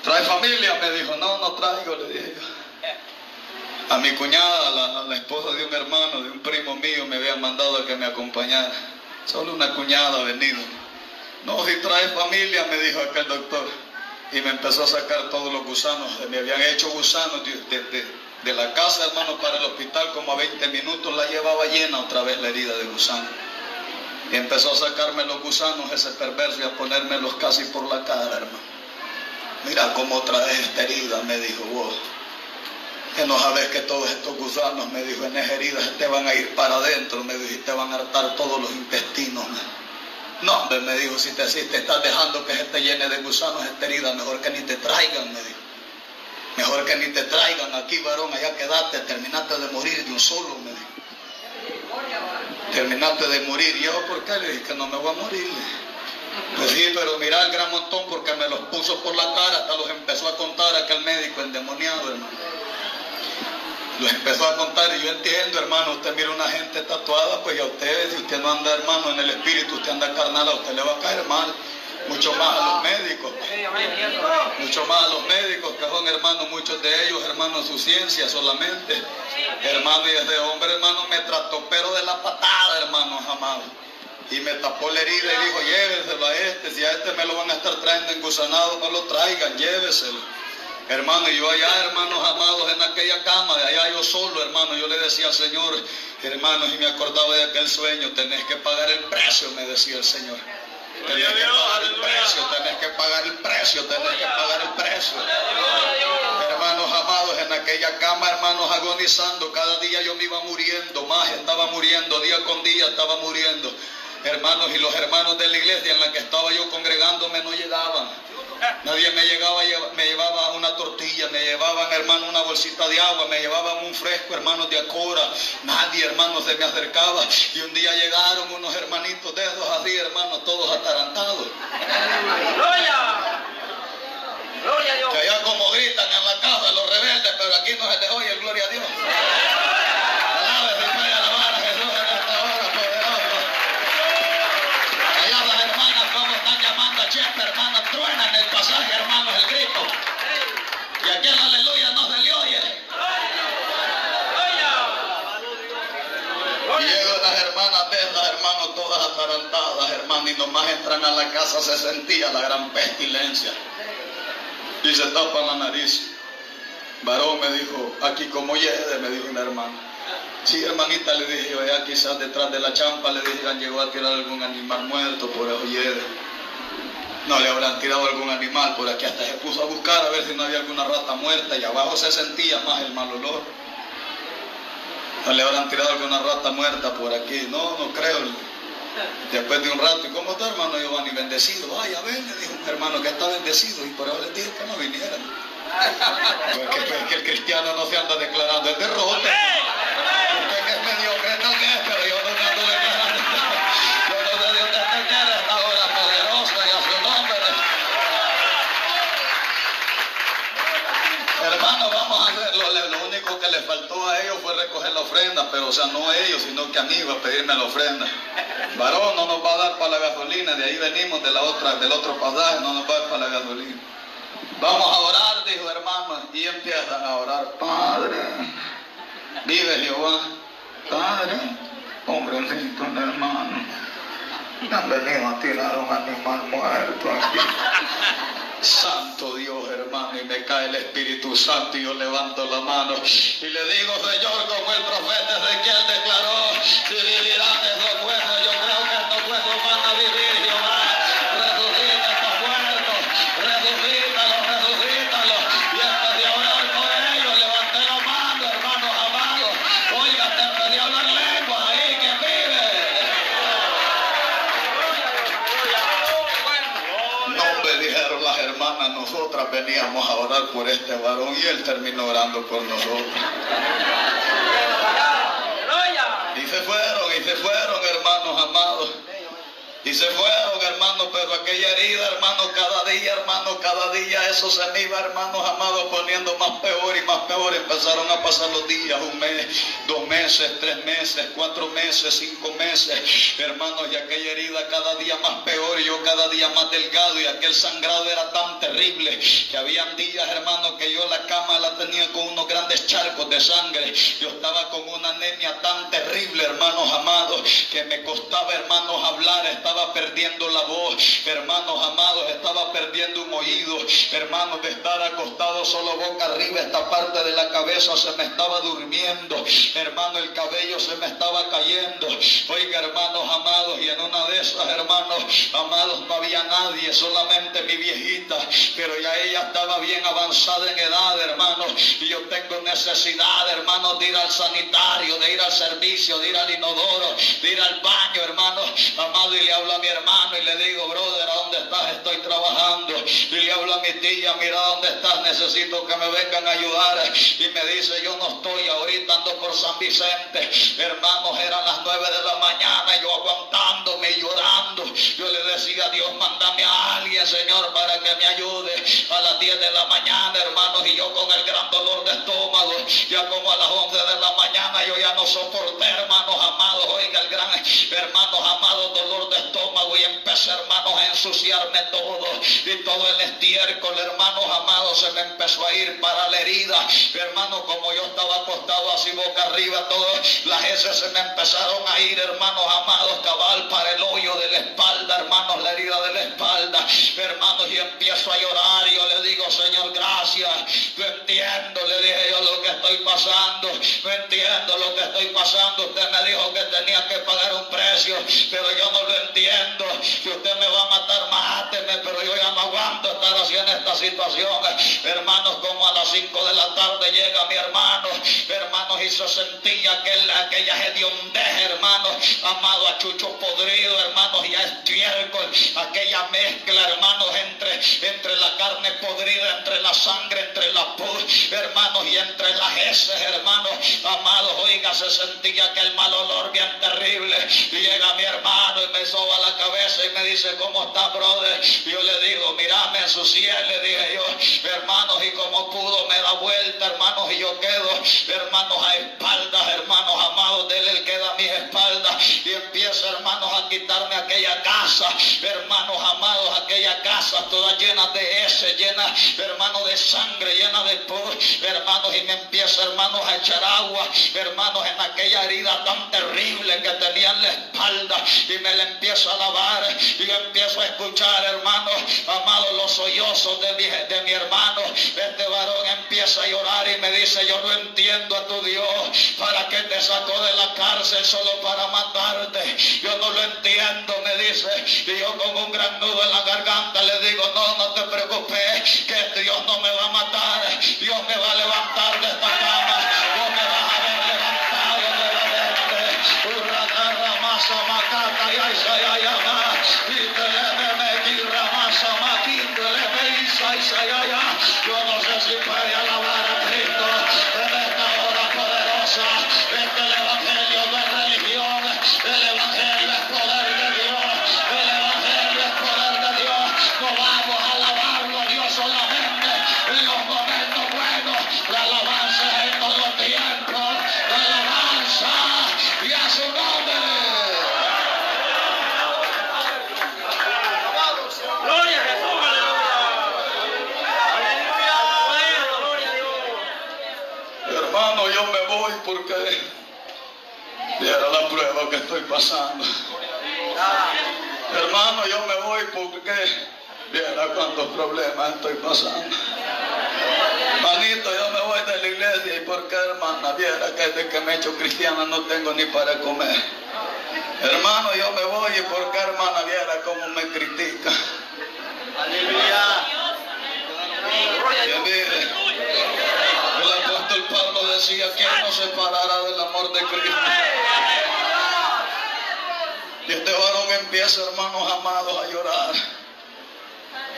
¿Trae familia? Me dijo, no, no traigo, le dije yo. A mi cuñada, la, la esposa de un hermano, de un primo mío, me habían mandado a que me acompañara. Solo una cuñada venido. No, si trae familia, me dijo aquel doctor. Y me empezó a sacar todos los gusanos. Me habían hecho gusanos de, de, de la casa, hermano, para el hospital, como a 20 minutos la llevaba llena otra vez la herida de gusano. Y empezó a sacarme los gusanos ese perverso y a ponérmelos casi por la cara, hermano. Mira cómo traes esta herida, me dijo vos. Que no sabes que todos estos gusanos, me dijo, en esa herida te van a ir para adentro, me dijo, y te van a hartar todos los intestinos. No, me dijo, si te, si te estás dejando que se te llene de gusanos esta herida, mejor que ni te traigan, me dijo. Mejor que ni te traigan aquí, varón, allá quedaste, terminaste de morir de un solo, me dijo. Terminaste de morir. ¿Y yo por qué? Le dije que no me voy a morir. Pues sí, pero mira el gran montón porque me los puso por la cara, hasta los empezó a contar aquel médico endemoniado, hermano. Los empezó a contar y yo entiendo, hermano, usted mira una gente tatuada, pues ya usted, si usted no anda, hermano, en el espíritu, usted anda carnal, a usted le va a caer mal. Mucho más a los médicos. Mucho más a los médicos, que son hermanos, muchos de ellos, hermanos, su ciencia solamente. Hermano, y ese hombre, hermano, me trató, pero de la patada, hermano, jamás. Y me tapó la herida y dijo, lléveselo a este, si a este me lo van a estar trayendo engusanado, no lo traigan, lléveselo. Hermano, y yo allá, hermanos amados, en aquella cama, de allá yo solo, hermano, yo le decía al Señor, hermanos, y me acordaba de aquel sueño, tenés que pagar el precio, me decía el Señor. Tenés que pagar el precio, tenés que pagar el precio, tenés que pagar el precio. Hermanos amados, en aquella cama, hermanos, agonizando, cada día yo me iba muriendo, más estaba muriendo, día con día estaba muriendo. Hermanos, y los hermanos de la iglesia en la que estaba yo congregándome no llegaban. Nadie me llegaba, me llevaba una tortilla, me llevaban, hermano, una bolsita de agua, me llevaban un fresco, hermanos, de acora. Nadie, hermano, se me acercaba. Y un día llegaron unos hermanitos de esos así, hermanos, todos atarantados. Que allá como gritan en la casa los rebeldes, pero aquí no se les oye, gloria a Dios. Todas atarantadas, hermanos, y nomás entran a la casa, se sentía la gran pestilencia. Y se tapan la nariz. Varón me dijo, aquí como llegue, me dijo una hermana. Sí, hermanita, le dije yo, allá quizás detrás de la champa le dijeran, llegó a tirar algún animal muerto por eso llegue. No le habrán tirado algún animal por aquí, hasta se puso a buscar a ver si no había alguna rata muerta y abajo se sentía más el mal olor. No le habrán tirado alguna rata muerta por aquí, no, no creo. Después de un rato, ¿y cómo está hermano Giovanni? Bendecido. Ay, a ver, dijo un hermano que está bendecido y por eso le dije que no vinieran. Porque, porque el cristiano no se anda declarando el derrote. Usted que es mediocre tal vez, pero yo no me ando declarando. Yo no sé de está quiere esta hora poderosa y a su nombre. Hermano, vamos a hacerlo. Lo único que le faltó a ellos fue recoger la ofrenda, pero o sea, no ellos, sino que a mí iba a pedirme la ofrenda. Varón no nos va a dar para la gasolina, de ahí venimos de la otra, del otro pasaje, no nos va a dar para la gasolina. Vamos a orar, dijo hermano, y empiezan a orar. Padre, vive Jehová. Padre, hombrecito, hermano. Han venido a tirar un animal muerto aquí. Santo Dios, hermano, y me cae el Espíritu Santo y yo levanto la mano y le digo, Señor, como el profeta Ezequiel declaró, veníamos a orar por este varón y él terminó orando por nosotros. Y se fueron, y se fueron, hermanos amados. Y se fueron. Hermano, pero aquella herida, hermano, cada día, hermano, cada día eso se me iba, hermanos amados, poniendo más peor y más peor. Empezaron a pasar los días, un mes, dos meses, tres meses, cuatro meses, cinco meses, hermanos, y aquella herida cada día más peor y yo cada día más delgado y aquel sangrado era tan terrible que habían días, hermanos, que yo la cama la tenía con unos grandes charcos de sangre. Yo estaba con una anemia tan terrible, hermanos amados, que me costaba, hermanos, hablar, estaba perdiendo la voz, hermanos amados, estaba perdiendo un oído, hermanos, de estar acostado solo boca arriba, esta parte de la cabeza se me estaba durmiendo, hermano, el cabello se me estaba cayendo. Oiga, hermanos amados, y en una de esas, hermanos amados, no había nadie, solamente mi viejita, pero ya ella estaba bien avanzada en edad, hermanos, y yo tengo necesidad, hermanos, de ir al sanitario, de ir al servicio, de ir al inodoro, de ir al baño, hermano, amado, y le hablo a mi hermano y le digo, brother, ¿a dónde estás? Estoy trabajando. Y le hablo a mi tía, mira dónde estás, necesito que me vengan a ayudar. Y me dice, yo no estoy ahorita, ando por San Vicente. Hermanos, eran las nueve de la mañana, yo aguantándome y llorando. Yo le decía, Dios, mándame a alguien, Señor, para que me ayude. A las 10 de la mañana, hermanos, y yo con el gran dolor de estómago, ya como a las 11 de la mañana, yo ya no soporté, hermanos amados, oiga el gran, hermanos amados, hermanos, a ensuciarme todo. Y todo el estiércol, hermanos amados, se me empezó a ir para la herida, hermanos, como yo estaba acostado así boca arriba, todas las heces se me empezaron a ir, hermanos amados, cabal para el hoyo de la espalda, hermanos, la herida de la espalda, hermanos, y empiezo a llorar, y yo le digo, Señor, gracias, no entiendo, le dije yo lo que estoy pasando, no entiendo lo que estoy pasando, usted me dijo que tenía que pagar un precio, pero en esta situación, hermanos, como a las 5 de la tarde llega mi hermano, hermanos, y se sentía aquel, aquella hediondez, hermanos, amado a chucho podrido, hermanos, y a estiércol, aquella mezcla, hermanos, entre, entre la carne podrida, entre la sangre, entre la pus, hermanos, y entre las heces, hermanos, amados, oiga, se sentía aquel mal olor bien terrible, y llega mi hermano y me soba la cabeza y me dice, ¿cómo está, brother? Yo le digo, mira, me ensucié, le dije yo, hermanos, y como pudo me da vuelta, hermanos, y yo quedo, hermanos, espaldas, hermanos amados, de él, él queda a mis espaldas, y empieza, hermanos, a aquella casa, hermanos amados, aquella casa toda llena de ese, llena, hermanos, de sangre, llena de pus, hermanos, y me empieza, hermanos, a echar agua, hermanos, en aquella herida tan terrible que tenía en la espalda, y me la empiezo a lavar, y yo empiezo a escuchar, hermanos, amados, los sollozos de mi, de mi hermano, este varón empieza a llorar y me dice, yo no entiendo a tu Dios, ¿para qué te sacó de la cárcel solo para matarte? Yo no lo entiendo, me dice, y yo con un gran nudo en la garganta le digo, no, no te preocupes, que Dios no me va a matar, Dios me va a levantar estoy pasando. Hermano, yo me voy porque viera cuántos problemas estoy pasando. Manito, yo me voy de la iglesia y porque hermana, viera que desde que me he hecho cristiana no tengo ni para comer. Hermano, yo me voy y porque hermana, viera cómo me critica. Aleluya. Mire, el apóstol Pablo decía que nos separará del amor de Cristo. Y este varón empieza, hermanos amados, a llorar.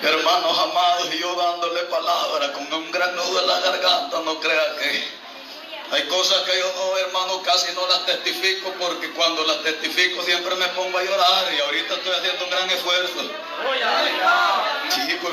Hermanos amados, y yo dándole palabra con un gran nudo en la garganta, no crea que hay cosas que yo no, hermano, casi no las testifico porque cuando las testifico siempre me pongo a llorar y ahorita estoy haciendo un gran esfuerzo.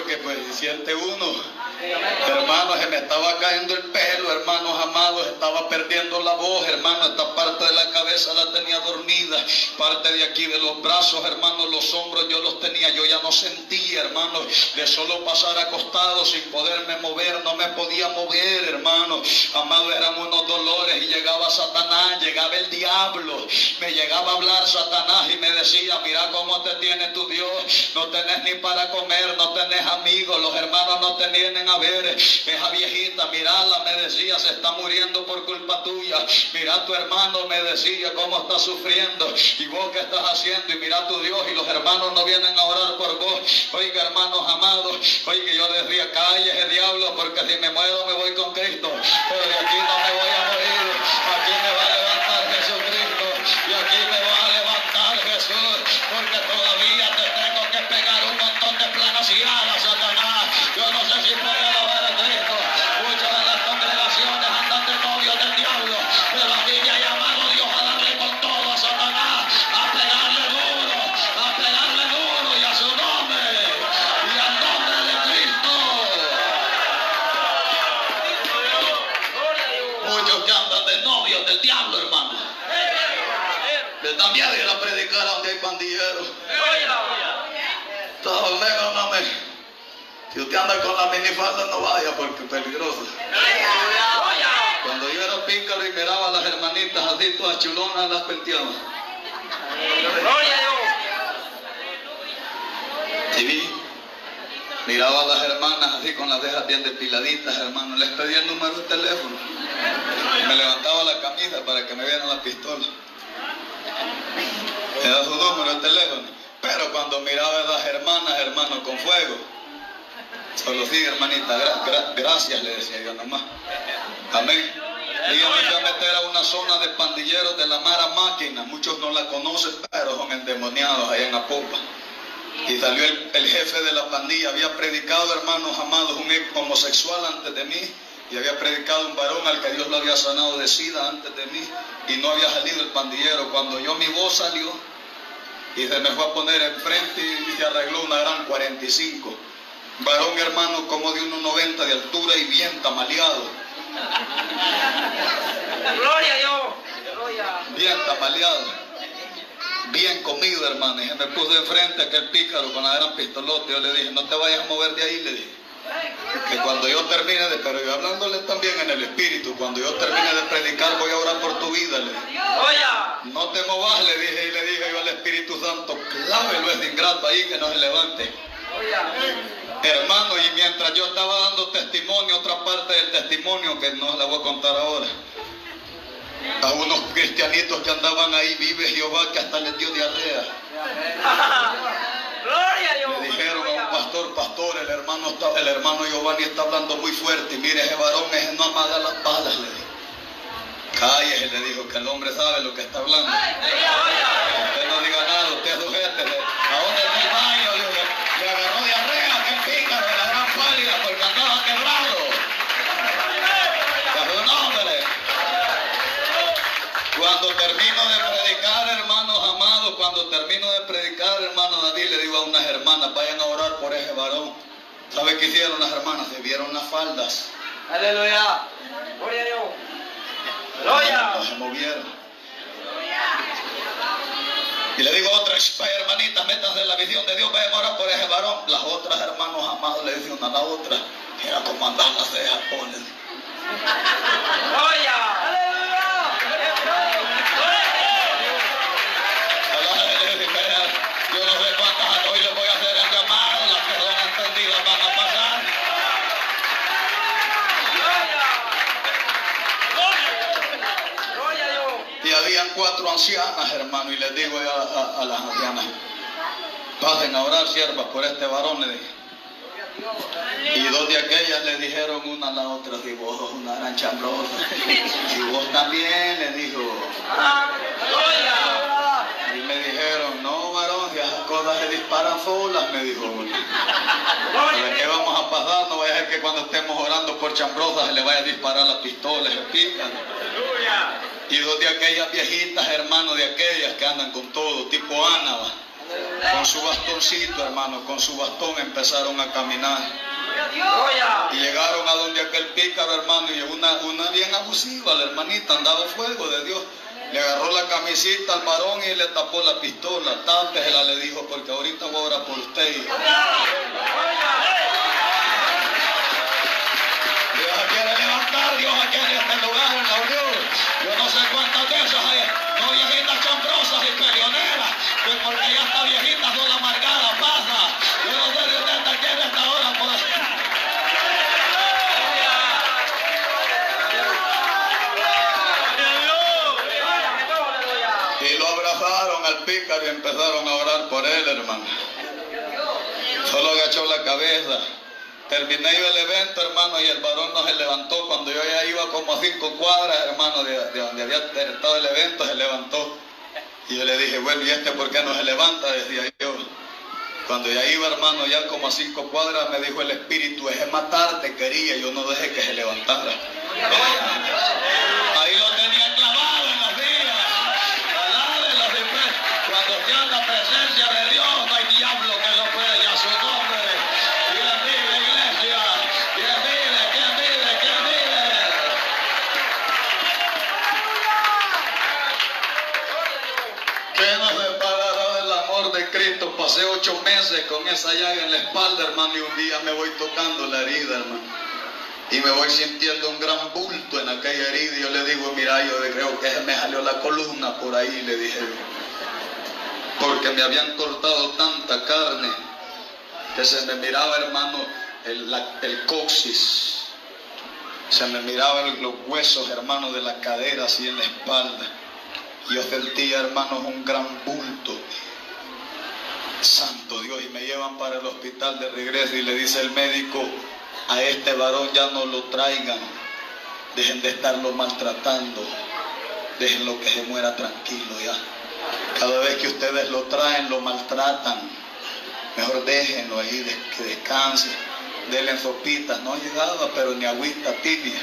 que pues siente uno. Hermanos, se me estaba cayendo el pelo, hermanos amados, estaba perdiendo la voz, hermano, esta parte de la cabeza la tenía dormida, parte de aquí de los brazos, hermanos, los hombros yo los tenía, yo ya no sentía, hermanos, de solo pasar acostado sin poderme mover, no me podía mover, hermano, amado, eran unos dolores y llegaba Satanás, llegaba el diablo, me llegaba a hablar Satanás y me decía, mira cómo te tiene tu Dios, no tenés ni para comer, no tenés amigos, los hermanos no te a ver, esa viejita, mirala, me decía, se está muriendo por culpa tuya, mira tu hermano, me decía, cómo está sufriendo, y vos qué estás haciendo, y mira tu Dios, y los hermanos no vienen a orar por vos, oiga hermanos amados, oiga yo decía, calle ese diablo, porque si me muero me voy con Cristo, pero de aquí no me voy a hay pandilleros. Todo negro, no me. Si usted anda con la minifalda, no vaya porque es peligroso. Cuando yo era pícaro y miraba a las hermanitas así todas chulonas, las penteaba. Y vi, miraba a las hermanas así con las dejas bien depiladitas, hermano. Les pedía el número de teléfono. Y me levantaba la camisa para que me vieran la pistola. Me da su número de teléfono. Pero cuando miraba a las hermanas, hermano, con fuego, solo sí, hermanita, gra- gra- gracias, le decía yo nomás. Amén. Y yo me fui a meter a una zona de pandilleros de la Mara Máquina. Muchos no la conocen, pero son endemoniados allá en Apopa. Y salió el, el jefe de la pandilla, había predicado, hermanos amados, un ex homosexual antes de mí, y había predicado un varón al que Dios lo había sanado de sida antes de mí, y no había salido el pandillero. Cuando yo mi voz salió, y se me fue a poner enfrente y se arregló una gran 45. Varón hermano como de 1,90 de altura y bien tamaleado, Gloria a Dios. bien tamaleado, bien comido hermano. Y se me puso enfrente aquel pícaro con la gran pistolota. Yo le dije, no te vayas a mover de ahí, le dije. Que cuando yo termine de, pero yo hablándole también en el espíritu, cuando yo termine de predicar voy a orar por tu vida, le dije. Oya. No te movas, le dije y le dije yo al Espíritu Santo, clávelo ese ingrato ahí que no se levante. Hermano, y mientras yo estaba dando testimonio, otra parte del testimonio que no la voy a contar ahora, a unos cristianitos que andaban ahí, vive Jehová, que hasta les dio diarrea. <laughs> Gloria Le Dios. dijeron pastor, pastor, el hermano, el hermano Giovanni está hablando muy fuerte, y mire ese varón, ese no amaga las balas, le dijo. Cállese, le dijo, que el hombre sabe lo que está hablando. Usted no diga nada, usted sujétese. ¿A dónde está el baño? Dijo, le, le agarró diarrea, aquel pícaro de la gran pálida, porque andaba quebrado. A su nombre. Cuando termino de predicar, hermanos amados, cuando termino de predicar, hermano David, le digo a unas hermanas, vayan a orar por ese varón. ¿Sabe qué hicieron las hermanas? Se vieron las faldas. Aleluya. Gloria a Dios. Gloria. No se movieron. Y le digo a otras, hermanitas, métanse en la visión de Dios, vayan a orar por ese varón. Las otras hermanos amados le dicen una a la otra, mira cómo andan las cejas, ponen. Gloria. Aleluya. Yo no sé cuántas hoy les voy a hacer el llamado, las que son entendidas van a pasar. Gloria a Dios. Y habían cuatro ancianas, hermano, y les digo a, a- las ancianas, pasen a orar, siervas, por este varón, le dije. Y dos de aquellas le dijeron una a la otra, si vos sos una gran chambrosa, <laughs> y vos también, le dijo. Y me dijeron, no, varón, si esas cosas se disparan solas, me dijo. ¿Para qué vamos a pasar? No vaya a ser que cuando estemos orando por chambrosas se le vaya a disparar la pistola, pican. Y dos de aquellas viejitas, hermanos, de aquellas que andan con todo, tipo con con su bastoncito, hermano, con su bastón empezaron a caminar. Y llegaron a donde aquel pícaro, hermano, y una, una bien abusiva, la hermanita andaba fuego de Dios. Le agarró la camisita al varón y le tapó la pistola. Tápesela, le dijo, porque ahorita voy a orar por usted. Dios quiere este lugar en la unión. Yo no sé cuántas veces hay, no viejitas chambrosas y peleoneras, pues porque ya está viejita, la amargada pasa. Yo no sé si usted está aquí en esta hora por Y lo abrazaron al pícaro y empezaron a orar por él, hermano. Solo agachó la cabeza. Terminé yo el evento, hermano, y el varón no se levantó. Cuando yo ya iba como a cinco cuadras, hermano, de, de donde había estado el evento, se levantó. Y yo le dije, bueno, ¿y este por qué no se levanta? Decía yo. Cuando ya iba, hermano, ya como a cinco cuadras, me dijo el espíritu, es matarte, quería, yo no dejé que se levantara. <laughs> Pasé ocho meses con esa llaga en la espalda, hermano, y un día me voy tocando la herida, hermano. Y me voy sintiendo un gran bulto en aquella herida. Y yo le digo, mira, yo creo que me salió la columna por ahí, le dije. Porque me habían cortado tanta carne que se me miraba, hermano, el, el coxis. Se me miraban los huesos, hermano, de la cadera, así en la espalda. Yo sentía, hermanos, un gran bulto. Santo Dios, y me llevan para el hospital de regreso y le dice el médico, a este varón ya no lo traigan, dejen de estarlo maltratando, déjenlo que se muera tranquilo ya. Cada vez que ustedes lo traen, lo maltratan, mejor déjenlo ahí, que descanse. Denle sopitas, no llegaba, pero ni agüita tibia.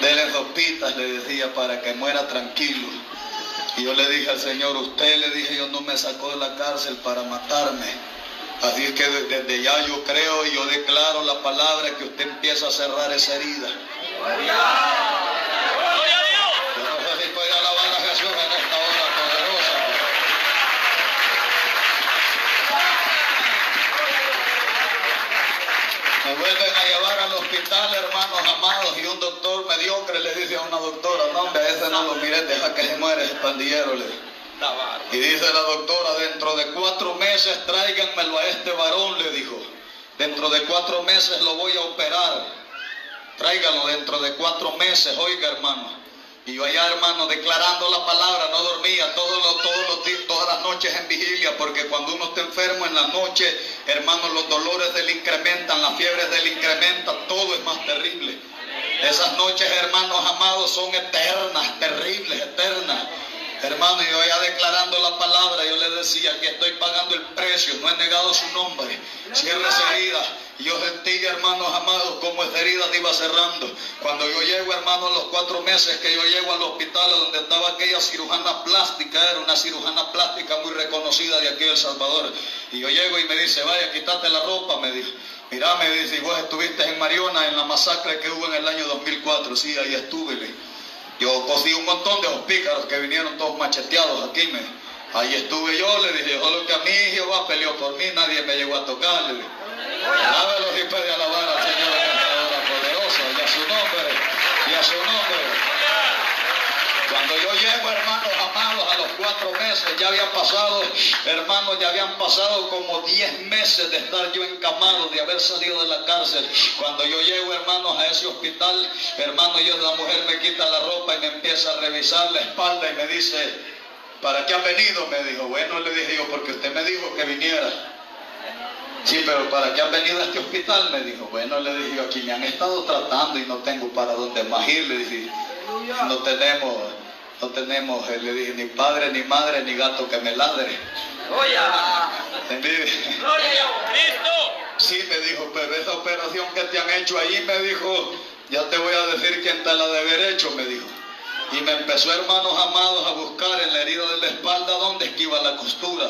Denle sopitas, le decía, para que muera tranquilo. Yo le dije al Señor, usted le dije, yo no me sacó de la cárcel para matarme. Así que de- desde ya yo creo y yo declaro la palabra que usted empieza a cerrar esa herida. Me vuelven a llevar al hospital, hermanos amados, y un doctor mediocre le dice a una doctora, no hombre, a ese no lo mire, deja que se muere ese pandillero. Le. Y dice la doctora, dentro de cuatro meses tráiganmelo a este varón, le dijo. Dentro de cuatro meses lo voy a operar. Tráiganlo dentro de cuatro meses, oiga hermano. Y yo allá, hermano, declarando la palabra, no dormía todos los, todos los todas las noches en vigilia, porque cuando uno está enfermo en la noche, hermano, los dolores del incrementan, las fiebres del incrementan, todo es más terrible. Esas noches, hermanos amados, son eternas, terribles, eternas. Hermano, yo ya declarando la palabra, yo le decía que estoy pagando el precio, no he negado su nombre. Cierre esa herida. Y yo sentí, hermanos amados, como esa herida se iba cerrando. Cuando yo llego, hermano, a los cuatro meses que yo llego al hospital donde estaba aquella cirujana plástica, era una cirujana plástica muy reconocida de aquí de El Salvador. Y yo llego y me dice, vaya, quítate la ropa, me dijo. Mira, me dice, y vos estuviste en Mariona en la masacre que hubo en el año 2004. Sí, ahí estuve. le. Yo cosí un montón de esos pícaros que vinieron todos macheteados aquí. Me, ahí estuve yo, le dije, solo que a mí Jehová peleó por mí, nadie me llegó a tocar. Le dije. Alabar al Señor en hora su nombre, y su nombre. Cuando yo llego, hermanos amados, a los cuatro meses, ya habían pasado, hermanos, ya habían pasado como diez meses de estar yo encamado, de haber salido de la cárcel. Cuando yo llego, hermanos, a ese hospital, hermano, yo la mujer me quita la ropa y me empieza a revisar la espalda y me dice, ¿para qué ha venido? Me dijo, bueno, le dije yo, porque usted me dijo que viniera. Sí, pero ¿para qué has venido a este hospital? Me dijo, bueno, le dije aquí me han estado tratando y no tengo para dónde más ir. Le dije, no tenemos, no tenemos, eh, le dije, ni padre, ni madre, ni gato que me ladre. ¿Entendí? Sí, me dijo, pero esa operación que te han hecho ahí, me dijo, ya te voy a decir quién te la debe haber hecho, me dijo. Y me empezó, hermanos amados, a buscar en la herida de la espalda dónde esquiva la costura.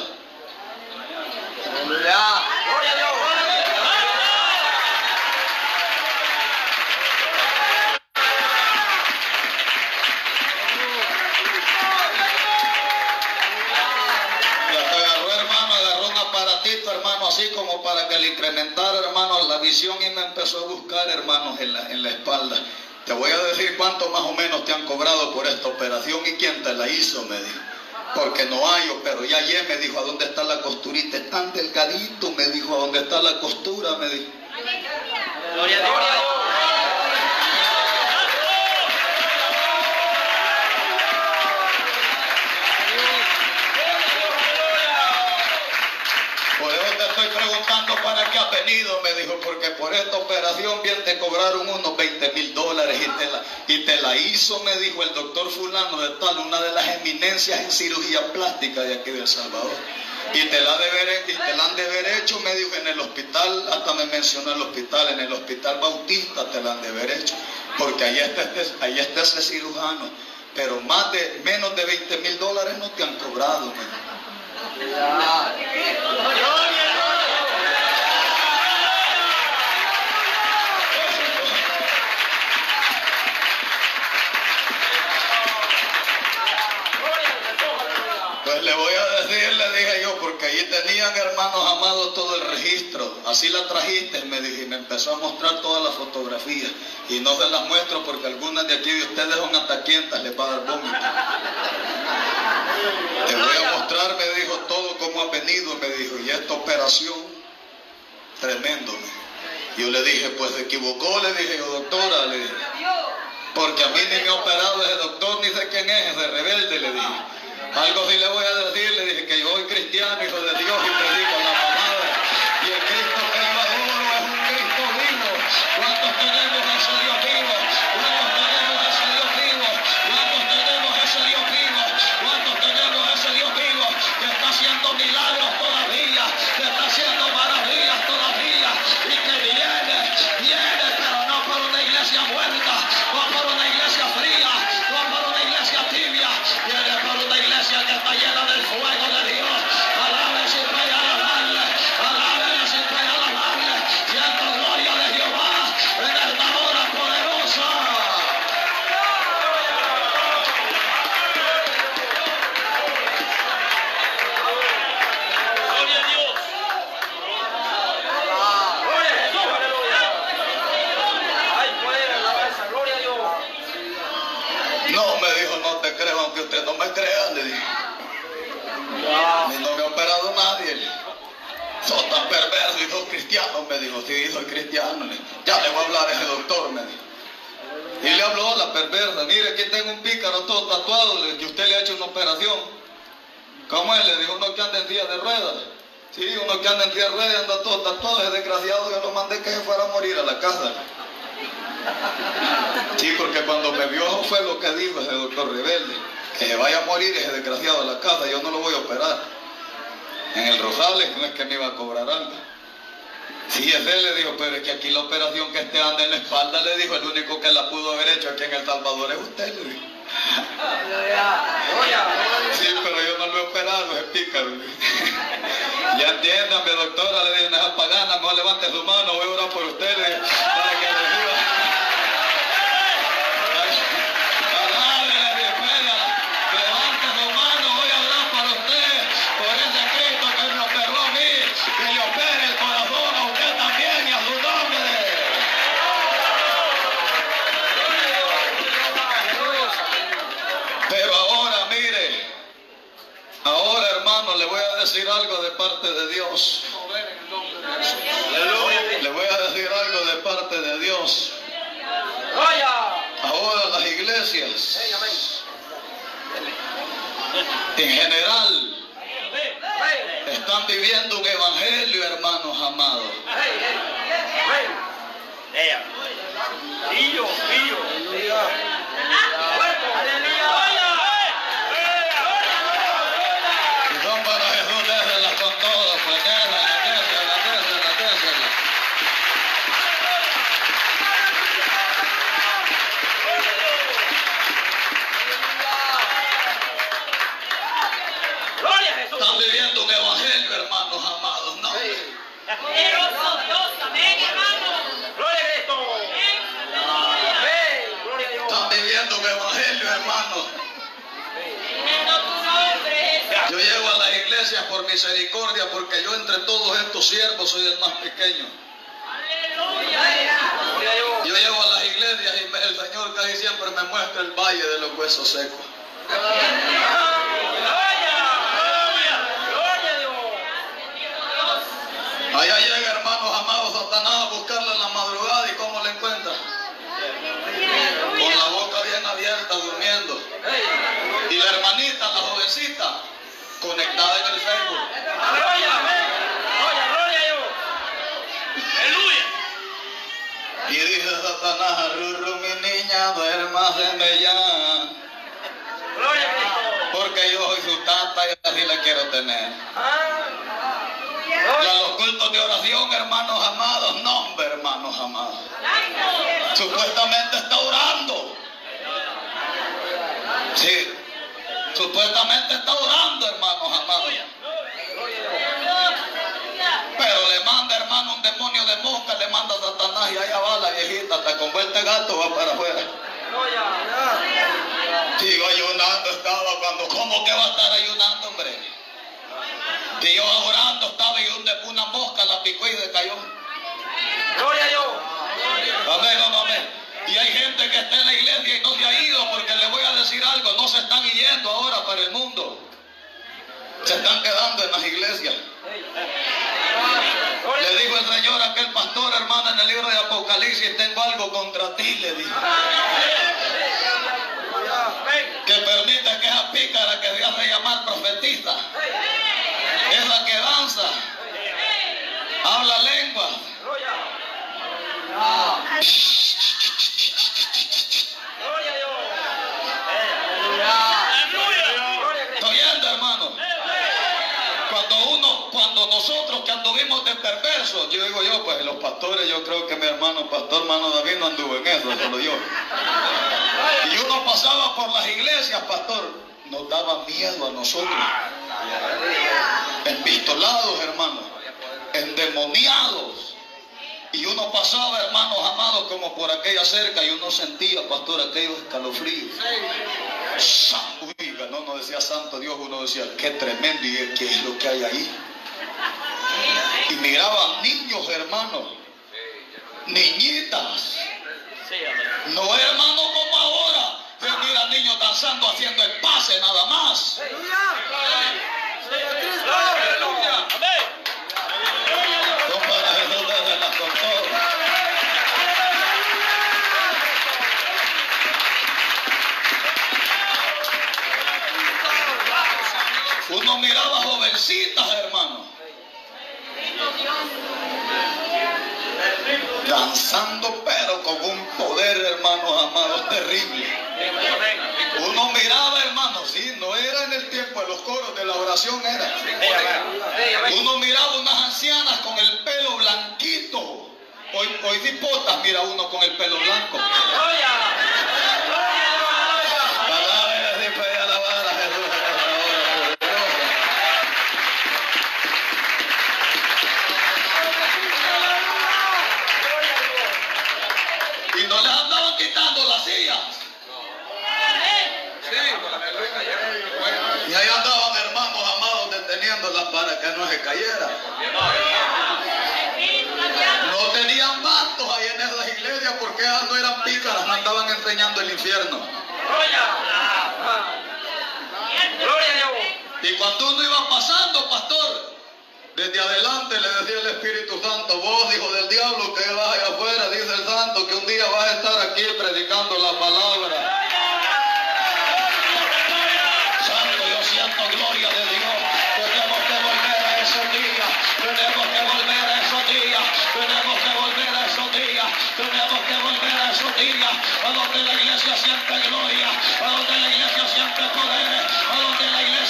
Y me empezó a buscar, hermanos, en la espalda. Te voy a decir cuánto más o menos te han cobrado por esta operación y quién te la hizo, me dijo. Porque no hay, pero ya ayer me dijo, ¿a dónde está la costurita? Es tan delgadito, me dijo, ¿a dónde está la costura? Me dijo. Gloria a para qué has venido, me dijo, porque por esta operación bien te cobraron unos 20 mil dólares y te, la, y te la hizo, me dijo el doctor fulano de tal, una de las eminencias en cirugía plástica de aquí de El Salvador. Y te la, y te la han de haber hecho, me dijo, en el hospital, hasta me mencionó el hospital, en el hospital Bautista te la han de haber hecho, porque ahí está, este- ese cirujano. Pero más de, menos de 20 mil dólares no te han cobrado, me dijo. Le voy a decir, le dije yo, porque allí tenían, hermanos amados, todo el registro. Así la trajiste, me dije, y me empezó a mostrar todas las fotografías. Y no se las muestro porque algunas de aquí de ustedes son ataquientas, les va a dar vómito. <laughs> Te voy a mostrar, me dijo, todo cómo ha venido, me dijo, y esta operación, tremendo. Yo le dije, pues se equivocó, le dije yo, doctora, le dije. Porque a mí ni me ha operado ese doctor, ni sé quién es, ese rebelde, le dije. Algo sí le voy a decir, le dije que yo soy cristiano, hijo de Dios, y a hablar ese doctor, me dijo. Y le habló a la perversa. Mire, aquí tengo un pícaro todo tatuado, que usted le ha hecho una operación. ¿Cómo es? Le dijo uno que anda en silla de ruedas. Sí, uno que anda en silla de ruedas anda todo tatuado, ese desgraciado, yo lo mandé que se fuera a morir a la casa. Sí, porque cuando me vio fue lo que dijo ese doctor rebelde, que se vaya a morir ese desgraciado a la casa, yo no lo voy a operar. En el Rosales no es que me iba a cobrar algo. Sí, ese le dijo, pero es que aquí la operación que este anda en la espalda, le dijo, el único que la pudo haber hecho aquí en El Salvador es usted, le dijo. Sí, pero yo no lo he operado, es pícaro. ya entiéndame, doctora, le dije, no es pagana, mejor levante su mano, voy a orar por usted, parte de Dios. Le voy a decir algo de parte de Dios. Ahora las iglesias, en general, están viviendo un evangelio, hermanos amados. Poderoso Dios, amén, hermano. Gloria a Cristo. Amén. Gloria a Dios. Están viviendo un evangelio, hermano. Yo llego a las iglesias por misericordia, porque yo entre todos estos siervos soy el más pequeño. Aleluya. Gloria a Dios. Yo llego a las iglesias y el Señor casi siempre me muestra el valle de los huesos secos. Gloria. Gloria. Gloria a Dios. Allá llega, hermanos amados, Satanás a buscarle en la madrugada y cómo le encuentra. Con la boca bien abierta, durmiendo. Y la hermanita, la jovencita, conectada en el Facebook. Gloria. Amén. Gloria. Gloria a Dios. Aleluya. Y dice Satanás, Rurru, mi niña, duérmase ya. Porque yo soy su tata y así la quiero tener. De oración, hermanos amados, no, hombre, hermanos amados. Supuestamente está orando. Sí. Supuestamente está orando, hermanos amados. Pero le manda, hermano, un demonio de mosca, le manda Satanás y allá va la viejita, hasta con vuelta gato va para afuera. Sigo ayunando estaba cuando, ¿cómo que va a estar ayunando, hombre? Yo orando y una mosca la picó y se cayó. Gloria a Dios. Amén, amén, amén. Y hay gente que está en la iglesia y no se ha ido porque le voy a decir algo, no se están yendo ahora para el mundo. Se están quedando en las iglesias. Le dijo el Señor a aquel pastor, hermano, en el libro de Apocalipsis, tengo algo contra ti, le dijo. Amén. Que permite que esa pícara que se hace llamar profetista, esa que danza, habla lengua, Gloria. Gloria a Dios. Aleluya. Gloria a Cristo. Estoy yendo, hermano. Cuando uno, cuando nosotros que anduvimos de perversos, yo digo yo, pues los pastores, yo creo que mi hermano pastor, hermano David, no anduvo en eso, solo yo. Y uno pasaba por las iglesias, pastor, nos daba miedo a nosotros. Empistolados, hermano, endemoniados. Y uno pasaba, hermanos amados, como por aquella cerca y uno sentía, pastor, aquellos escalofríos. No, no decía santo Dios, uno decía, qué tremendo y qué es lo que hay ahí. Y miraban niños, hermanos, niñitas, no hermano como ahora, que mira niños danzando haciendo el pase nada más. Jovencitas, hermano. Danzando, pero con un poder, hermanos amados, terrible. Uno miraba, hermano, sí, no era en el tiempo de los coros de la oración, era. Uno miraba unas ancianas con el pelo blanquito. Hoy, hoy dipotas mira uno con el pelo blanco. Que no se cayera. No tenían mantos ahí en esas iglesias porque esas no eran pícaras, no andaban enseñando el infierno. Gloria. Gloria a Dios. Y cuando uno iba pasando, pastor, desde adelante le decía el Espíritu Santo, vos, hijo del diablo, que vas allá afuera, dice el Santo, que un día vas a estar aquí predicando la palabra. A donde la iglesia siente gloria. A donde la iglesia siente poder. A donde la iglesia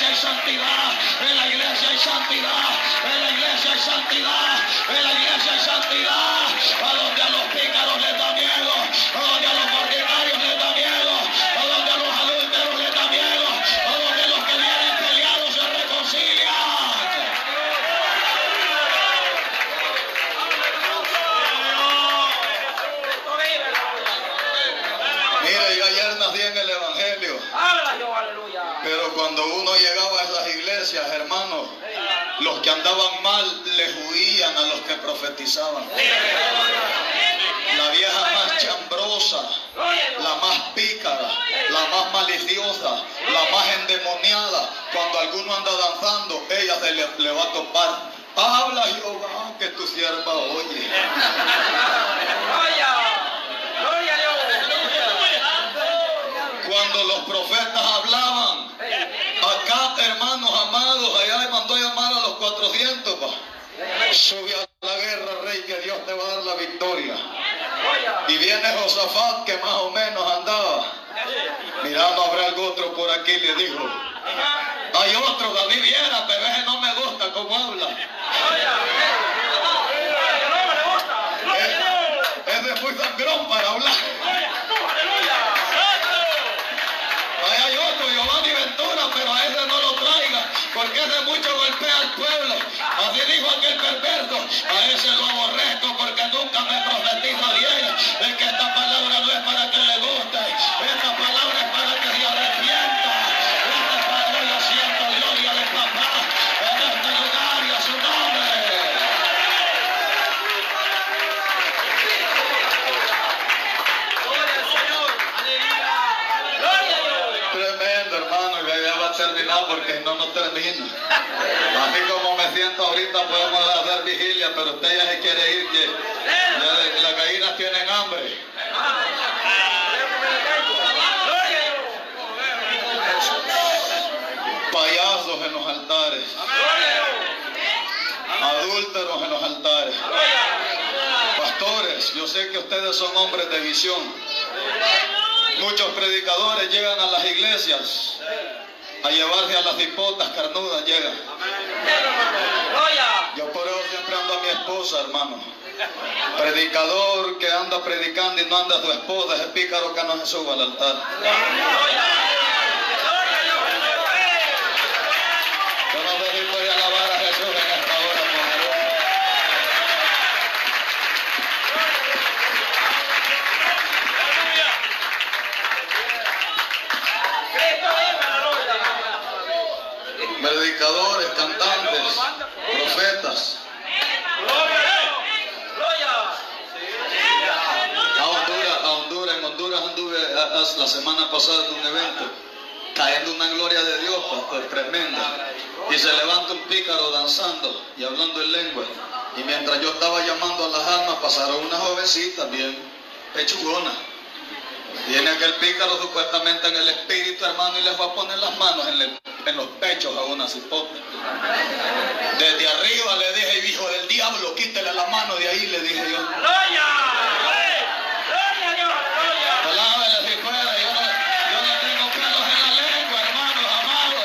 a los que profetizaban. La vieja más chambrosa, la más pícara, la más maliciosa, la más endemoniada, cuando alguno anda danzando, ella se le, le va a topar. Habla Jehová que tu sierva oye. Cuando los profetas hablaban, acá hermanos amados, allá mandó a llamar a los 400. Sube a la guerra, rey, que Dios te va a dar la victoria. Y viene Josafat, que más o menos andaba. Mirando, habrá algún otro por aquí, le dijo. Hay otro, David viera, pero ese no me gusta cómo habla. Ese es muy sangrón para hablar. A ese porque no, no termina. Así como me siento ahorita, podemos hacer vigilia, pero usted ya se quiere ir, que las gallinas tienen hambre. Payasos en los altares, adúlteros en los altares. Pastores, yo sé que ustedes son hombres de visión. Muchos predicadores llegan a las iglesias a llevarse a las hipotas carnudas, llegan. Yo por eso siempre ando a mi esposa, hermano. Predicador que anda predicando y no anda a su esposa, ese pícaro que no se suba al altar. Profetas. A Honduras, a Honduras, en Honduras anduve a- a- la semana pasada en un evento, cayendo una gloria de Dios, pastor, tremenda. Y se levanta un pícaro danzando y hablando en lengua. Y mientras yo estaba llamando a las almas, pasaron una jovencita bien pechugona. Viene aquel pícaro supuestamente en el espíritu, hermano, y les va a poner las manos en, el- en los pechos a una cipota. Desde arriba le dije, hijo del diablo, quítele la mano de ahí, le dije yo. Alábele si fuera, yo no, yo no tengo pelos en la lengua, hermanos amados.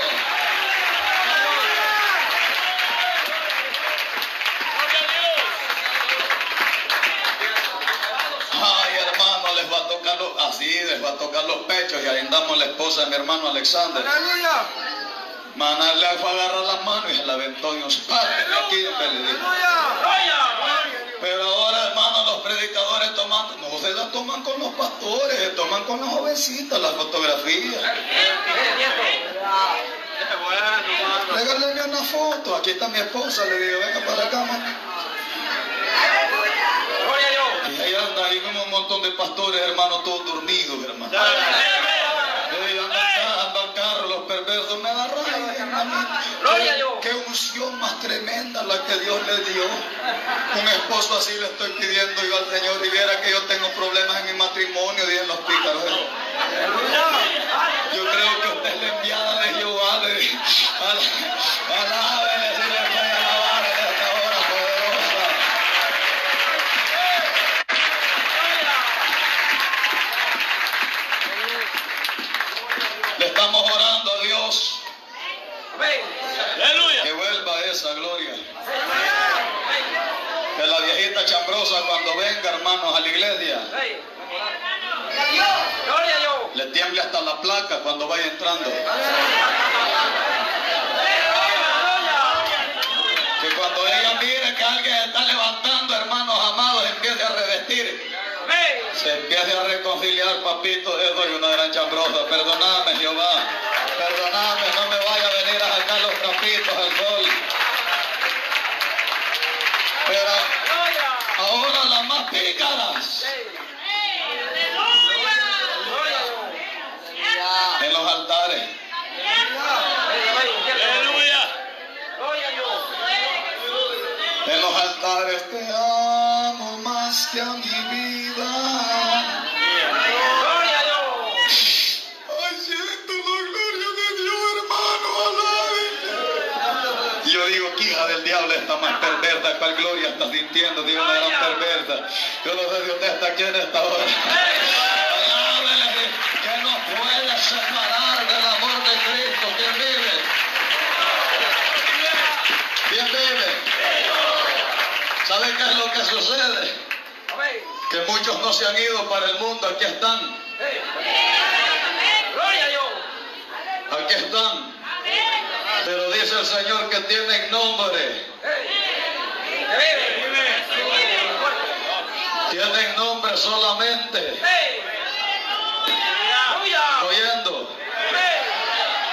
Ay, hermano, les va a tocar los, así, les va a tocar los pechos y ahí andamos la esposa de mi hermano Alexander. Maná le fue a agarrar las manos y se la aventó y nos parte de aquí, le dijo. Pero ahora, hermano, los predicadores toman, no se la toman con los pastores, se toman con las jovencitas, las fotografías. Regáleme una foto, aquí está mi esposa, le digo, venga para acá, man. Y ahí anda, ahí vemos un montón de pastores, hermano, todos dormidos, hermano. Ey, andan ca- andan carros, los perversos, me da rabia, hermano. Gloria a Qué- Dios. Unción más tremenda la que Dios le dio. Un esposo así le estoy pidiendo yo al Señor y viera que yo tengo problemas en mi matrimonio, dicen los pícaros. Yo creo que usted es la enviada de Jehová. "Ala- Alábele si le puede alabar en esta hora poderosa. Le estamos orando a Dios Aleluya. Vuelva esa gloria. Que la viejita chambrosa cuando venga, hermanos, a la iglesia, le tiemble hasta la placa cuando vaya entrando. Que cuando ella mire que alguien está levantando, hermanos amados, empiece a revestir. Se empiece a reconciliar, papito, eso y una gran chambrosa. Perdóname, Jehová. altares. Aleluya. En los altares te amo más que a mi vida. Ay, siento la gloria de Dios, hermano. Alabe. Yo digo que hija del diablo está más perversa. ¿Cuál gloria está sintiendo? Tiene una gran perversa. Yo no sé si usted está aquí en esta. ¿Sabe qué es lo que sucede? Que muchos no se han ido para el mundo, aquí están. Aquí están. Pero dice el Señor que tienen nombre. Tienen nombre solamente. Oyendo.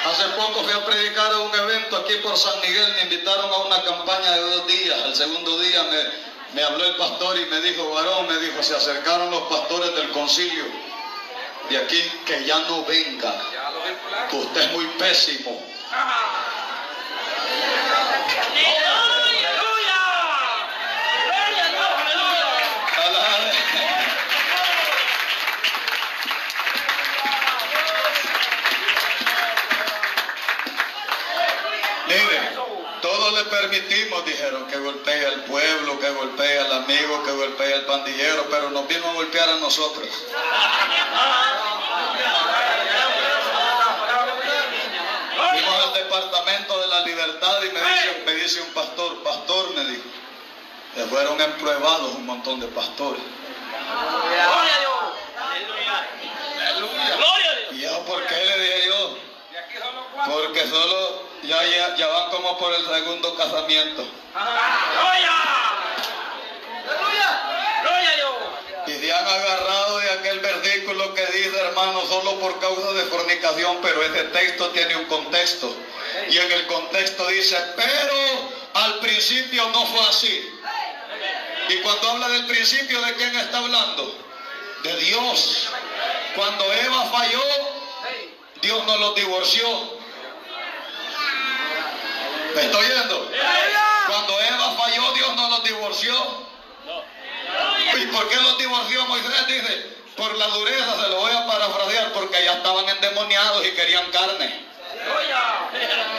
Hace poco fui a predicar a un evento aquí por San Miguel. Me invitaron a una campaña de dos días. El segundo día me, me habló el pastor y me dijo, varón, me dijo, se acercaron los pastores del concilio de aquí que ya no venga. Usted es muy pésimo. Mire, todos le permitimos, dijeron, que golpee al pueblo, que golpee al amigo, que golpee al pandillero, pero nos vino a golpear a nosotros. Fuimos al departamento de la libertad y me dice, me dice un pastor, pastor, me dijo, que fueron empruebados un montón de pastores. Y yo, ¿por qué le dije yo? Porque solo ya, ya, ya van como por el segundo casamiento. Y se han agarrado de aquel versículo que dice, hermano, solo por causa de fornicación, pero ese texto tiene un contexto. Y en el contexto dice, pero al principio no fue así. Y cuando habla del principio, ¿de quién está hablando? De Dios. Cuando Eva falló, Dios no los divorció. ¿Me estoy oyendo? Cuando Eva falló, Dios no los divorció. ¿Y por qué los divorció Moisés? Dice, por la dureza, se lo voy a parafrasear, porque ya estaban endemoniados y querían carne.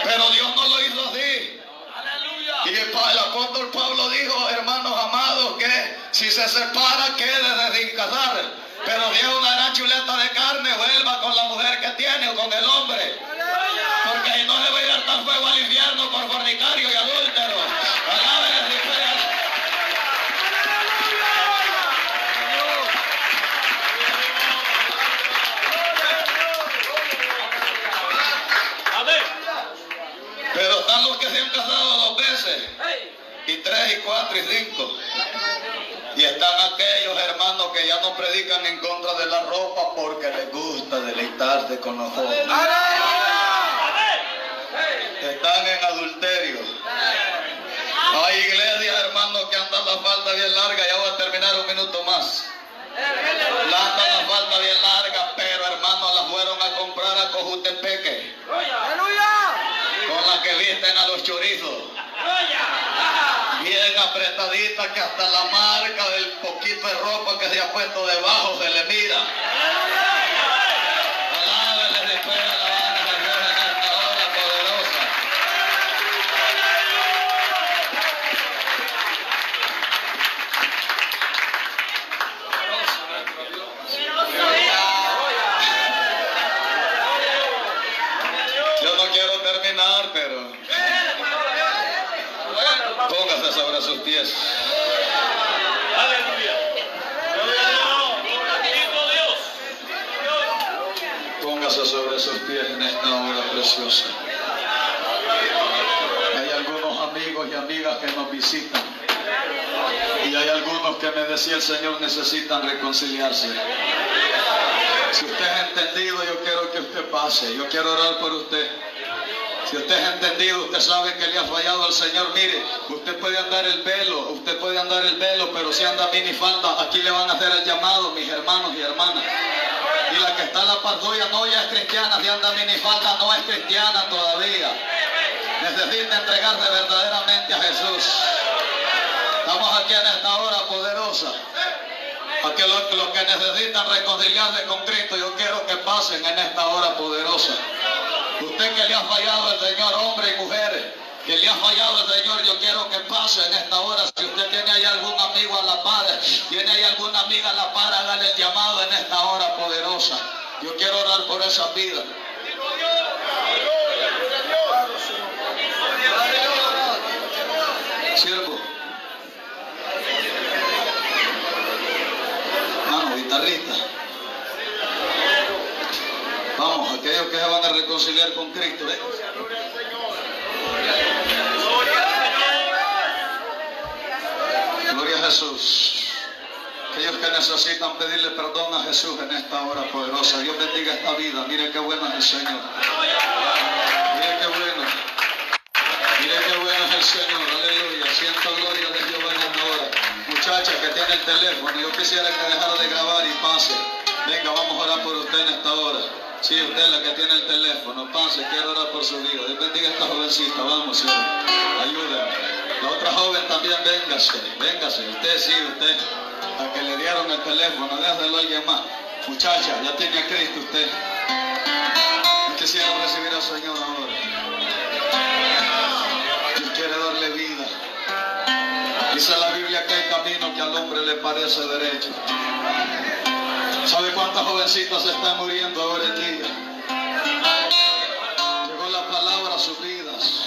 Pero Dios no lo hizo así. Y el, el apóstol Pablo dijo, hermanos amados, que si se separa, quede sin casar. Pero si una gran chuleta de carne, vuelva con la mujer que tiene 4 y 5. Y están aquellos hermanos que ya no predican en contra de la ropa porque les gusta deleitarse con los jóvenes. Están en adulterio. Hay iglesias, hermanos, que andan la falda bien larga. Ya voy a terminar un minuto más. La andan la falda bien larga, pero hermanos, la fueron a comprar a Cojutepeque. Con la que visten a los chorizos. Bien apretadita que hasta la marca del poquito de ropa que se ha puesto debajo se le mira. Preciosa. Hay algunos amigos y amigas que nos visitan. Y hay algunos que me decía el Señor necesitan reconciliarse. Si usted ha entendido, yo quiero que usted pase. Yo quiero orar por usted. Si usted ha entendido, usted sabe que le ha fallado al Señor. Mire, usted puede andar el velo, usted puede andar el velo, pero si anda minifalda, aquí le van a hacer el llamado, mis hermanos y hermanas. Y la que está en la pardoya no ya es cristiana, si anda minifalda no es cristiana todavía. Necesita entregarse verdaderamente a Jesús. Estamos aquí en esta hora poderosa. Aquí los, que necesitan reconciliarse con Cristo, yo quiero que pasen en esta hora poderosa. Usted que le ha fallado el Señor, hombre y mujeres, que le ha fallado el quiero que pase en esta hora. Si usted tiene ahí algún amigo a la par, tiene ahí alguna amiga a la par, hágale el llamado en esta hora. Yo quiero orar por esa vida. Siervo. Mano, guitarrista. Vamos, aquellos que se van a reconciliar con Cristo. ¿eh? Gloria a Jesús. Aquellos que necesitan pedirle perdón a Jesús en esta hora poderosa. Dios bendiga esta vida. Mire qué bueno es el Señor. Mire qué bueno. Mire qué bueno es el Señor. Aleluya. Siento gloria de Dios en esta hora. Muchacha que tiene el teléfono. Yo quisiera que dejara de grabar y pase. Venga, vamos a orar por usted en esta hora. Sí, usted la que tiene el teléfono. Pase, quiero orar por su vida. Dios bendiga a esta jovencita. Vamos, Señor. Ayúdenme. La otra joven también, véngase. Véngase. Usted sí, usted. La que le dieron el teléfono. Déjalo más. Muchacha, ya tiene a Cristo usted. Quisiera recibir al Señor ahora. Dios quiere darle vida. Dice la Biblia que hay camino que al hombre le parece derecho. ¿Sabe cuántas jovencitas se están muriendo ahora en día? Llegó la palabra a sus vidas.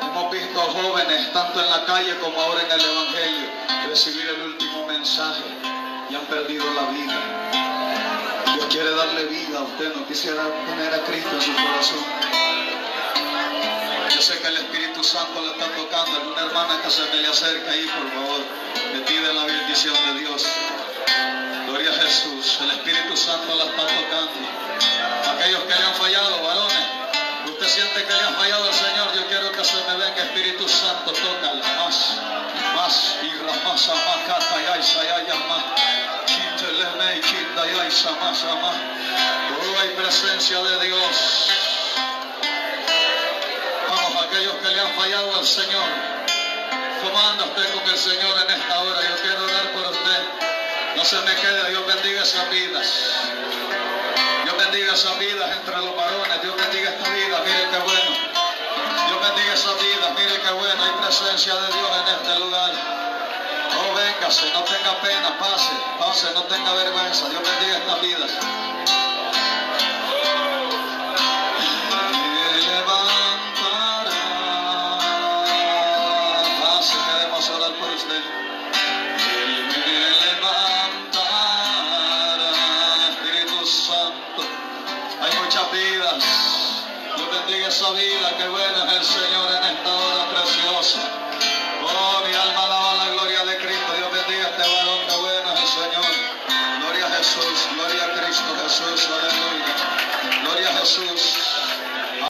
Hemos visto jóvenes, tanto en la calle como ahora en el Evangelio, recibir el último mensaje y han perdido la vida. Dios quiere darle vida a usted, no quisiera tener a Cristo en su corazón. Yo sé que el Espíritu Santo le está tocando. Alguna hermana que se me le acerca ahí, por favor, le pide la bendición de Dios. Gloria a Jesús. El Espíritu Santo la está tocando. Aquellos que le han fallado, varones, usted siente que le fallado al Señor. Yo quiero que se me venga Espíritu Santo, tócala más, más. Y ramasa más, cata y aisa y aya más. Quítele me, quita y aisa más, más. Oh, hay presencia de Dios. Vamos, aquellos que le han fallado al Señor. ¿Cómo anda usted con el Señor en esta hora? Yo quiero orar por usted. No se me quede, Dios bendiga esas vidas. Dios bendiga esas vidas entre los varones. Dios bendiga esta vida. Bendiga esas vidas. Mire qué bueno. Hay presencia de Dios en este lugar. Oh, véngase, no tenga pena, pase, pase, no tenga vergüenza. Dios bendiga estas vidas.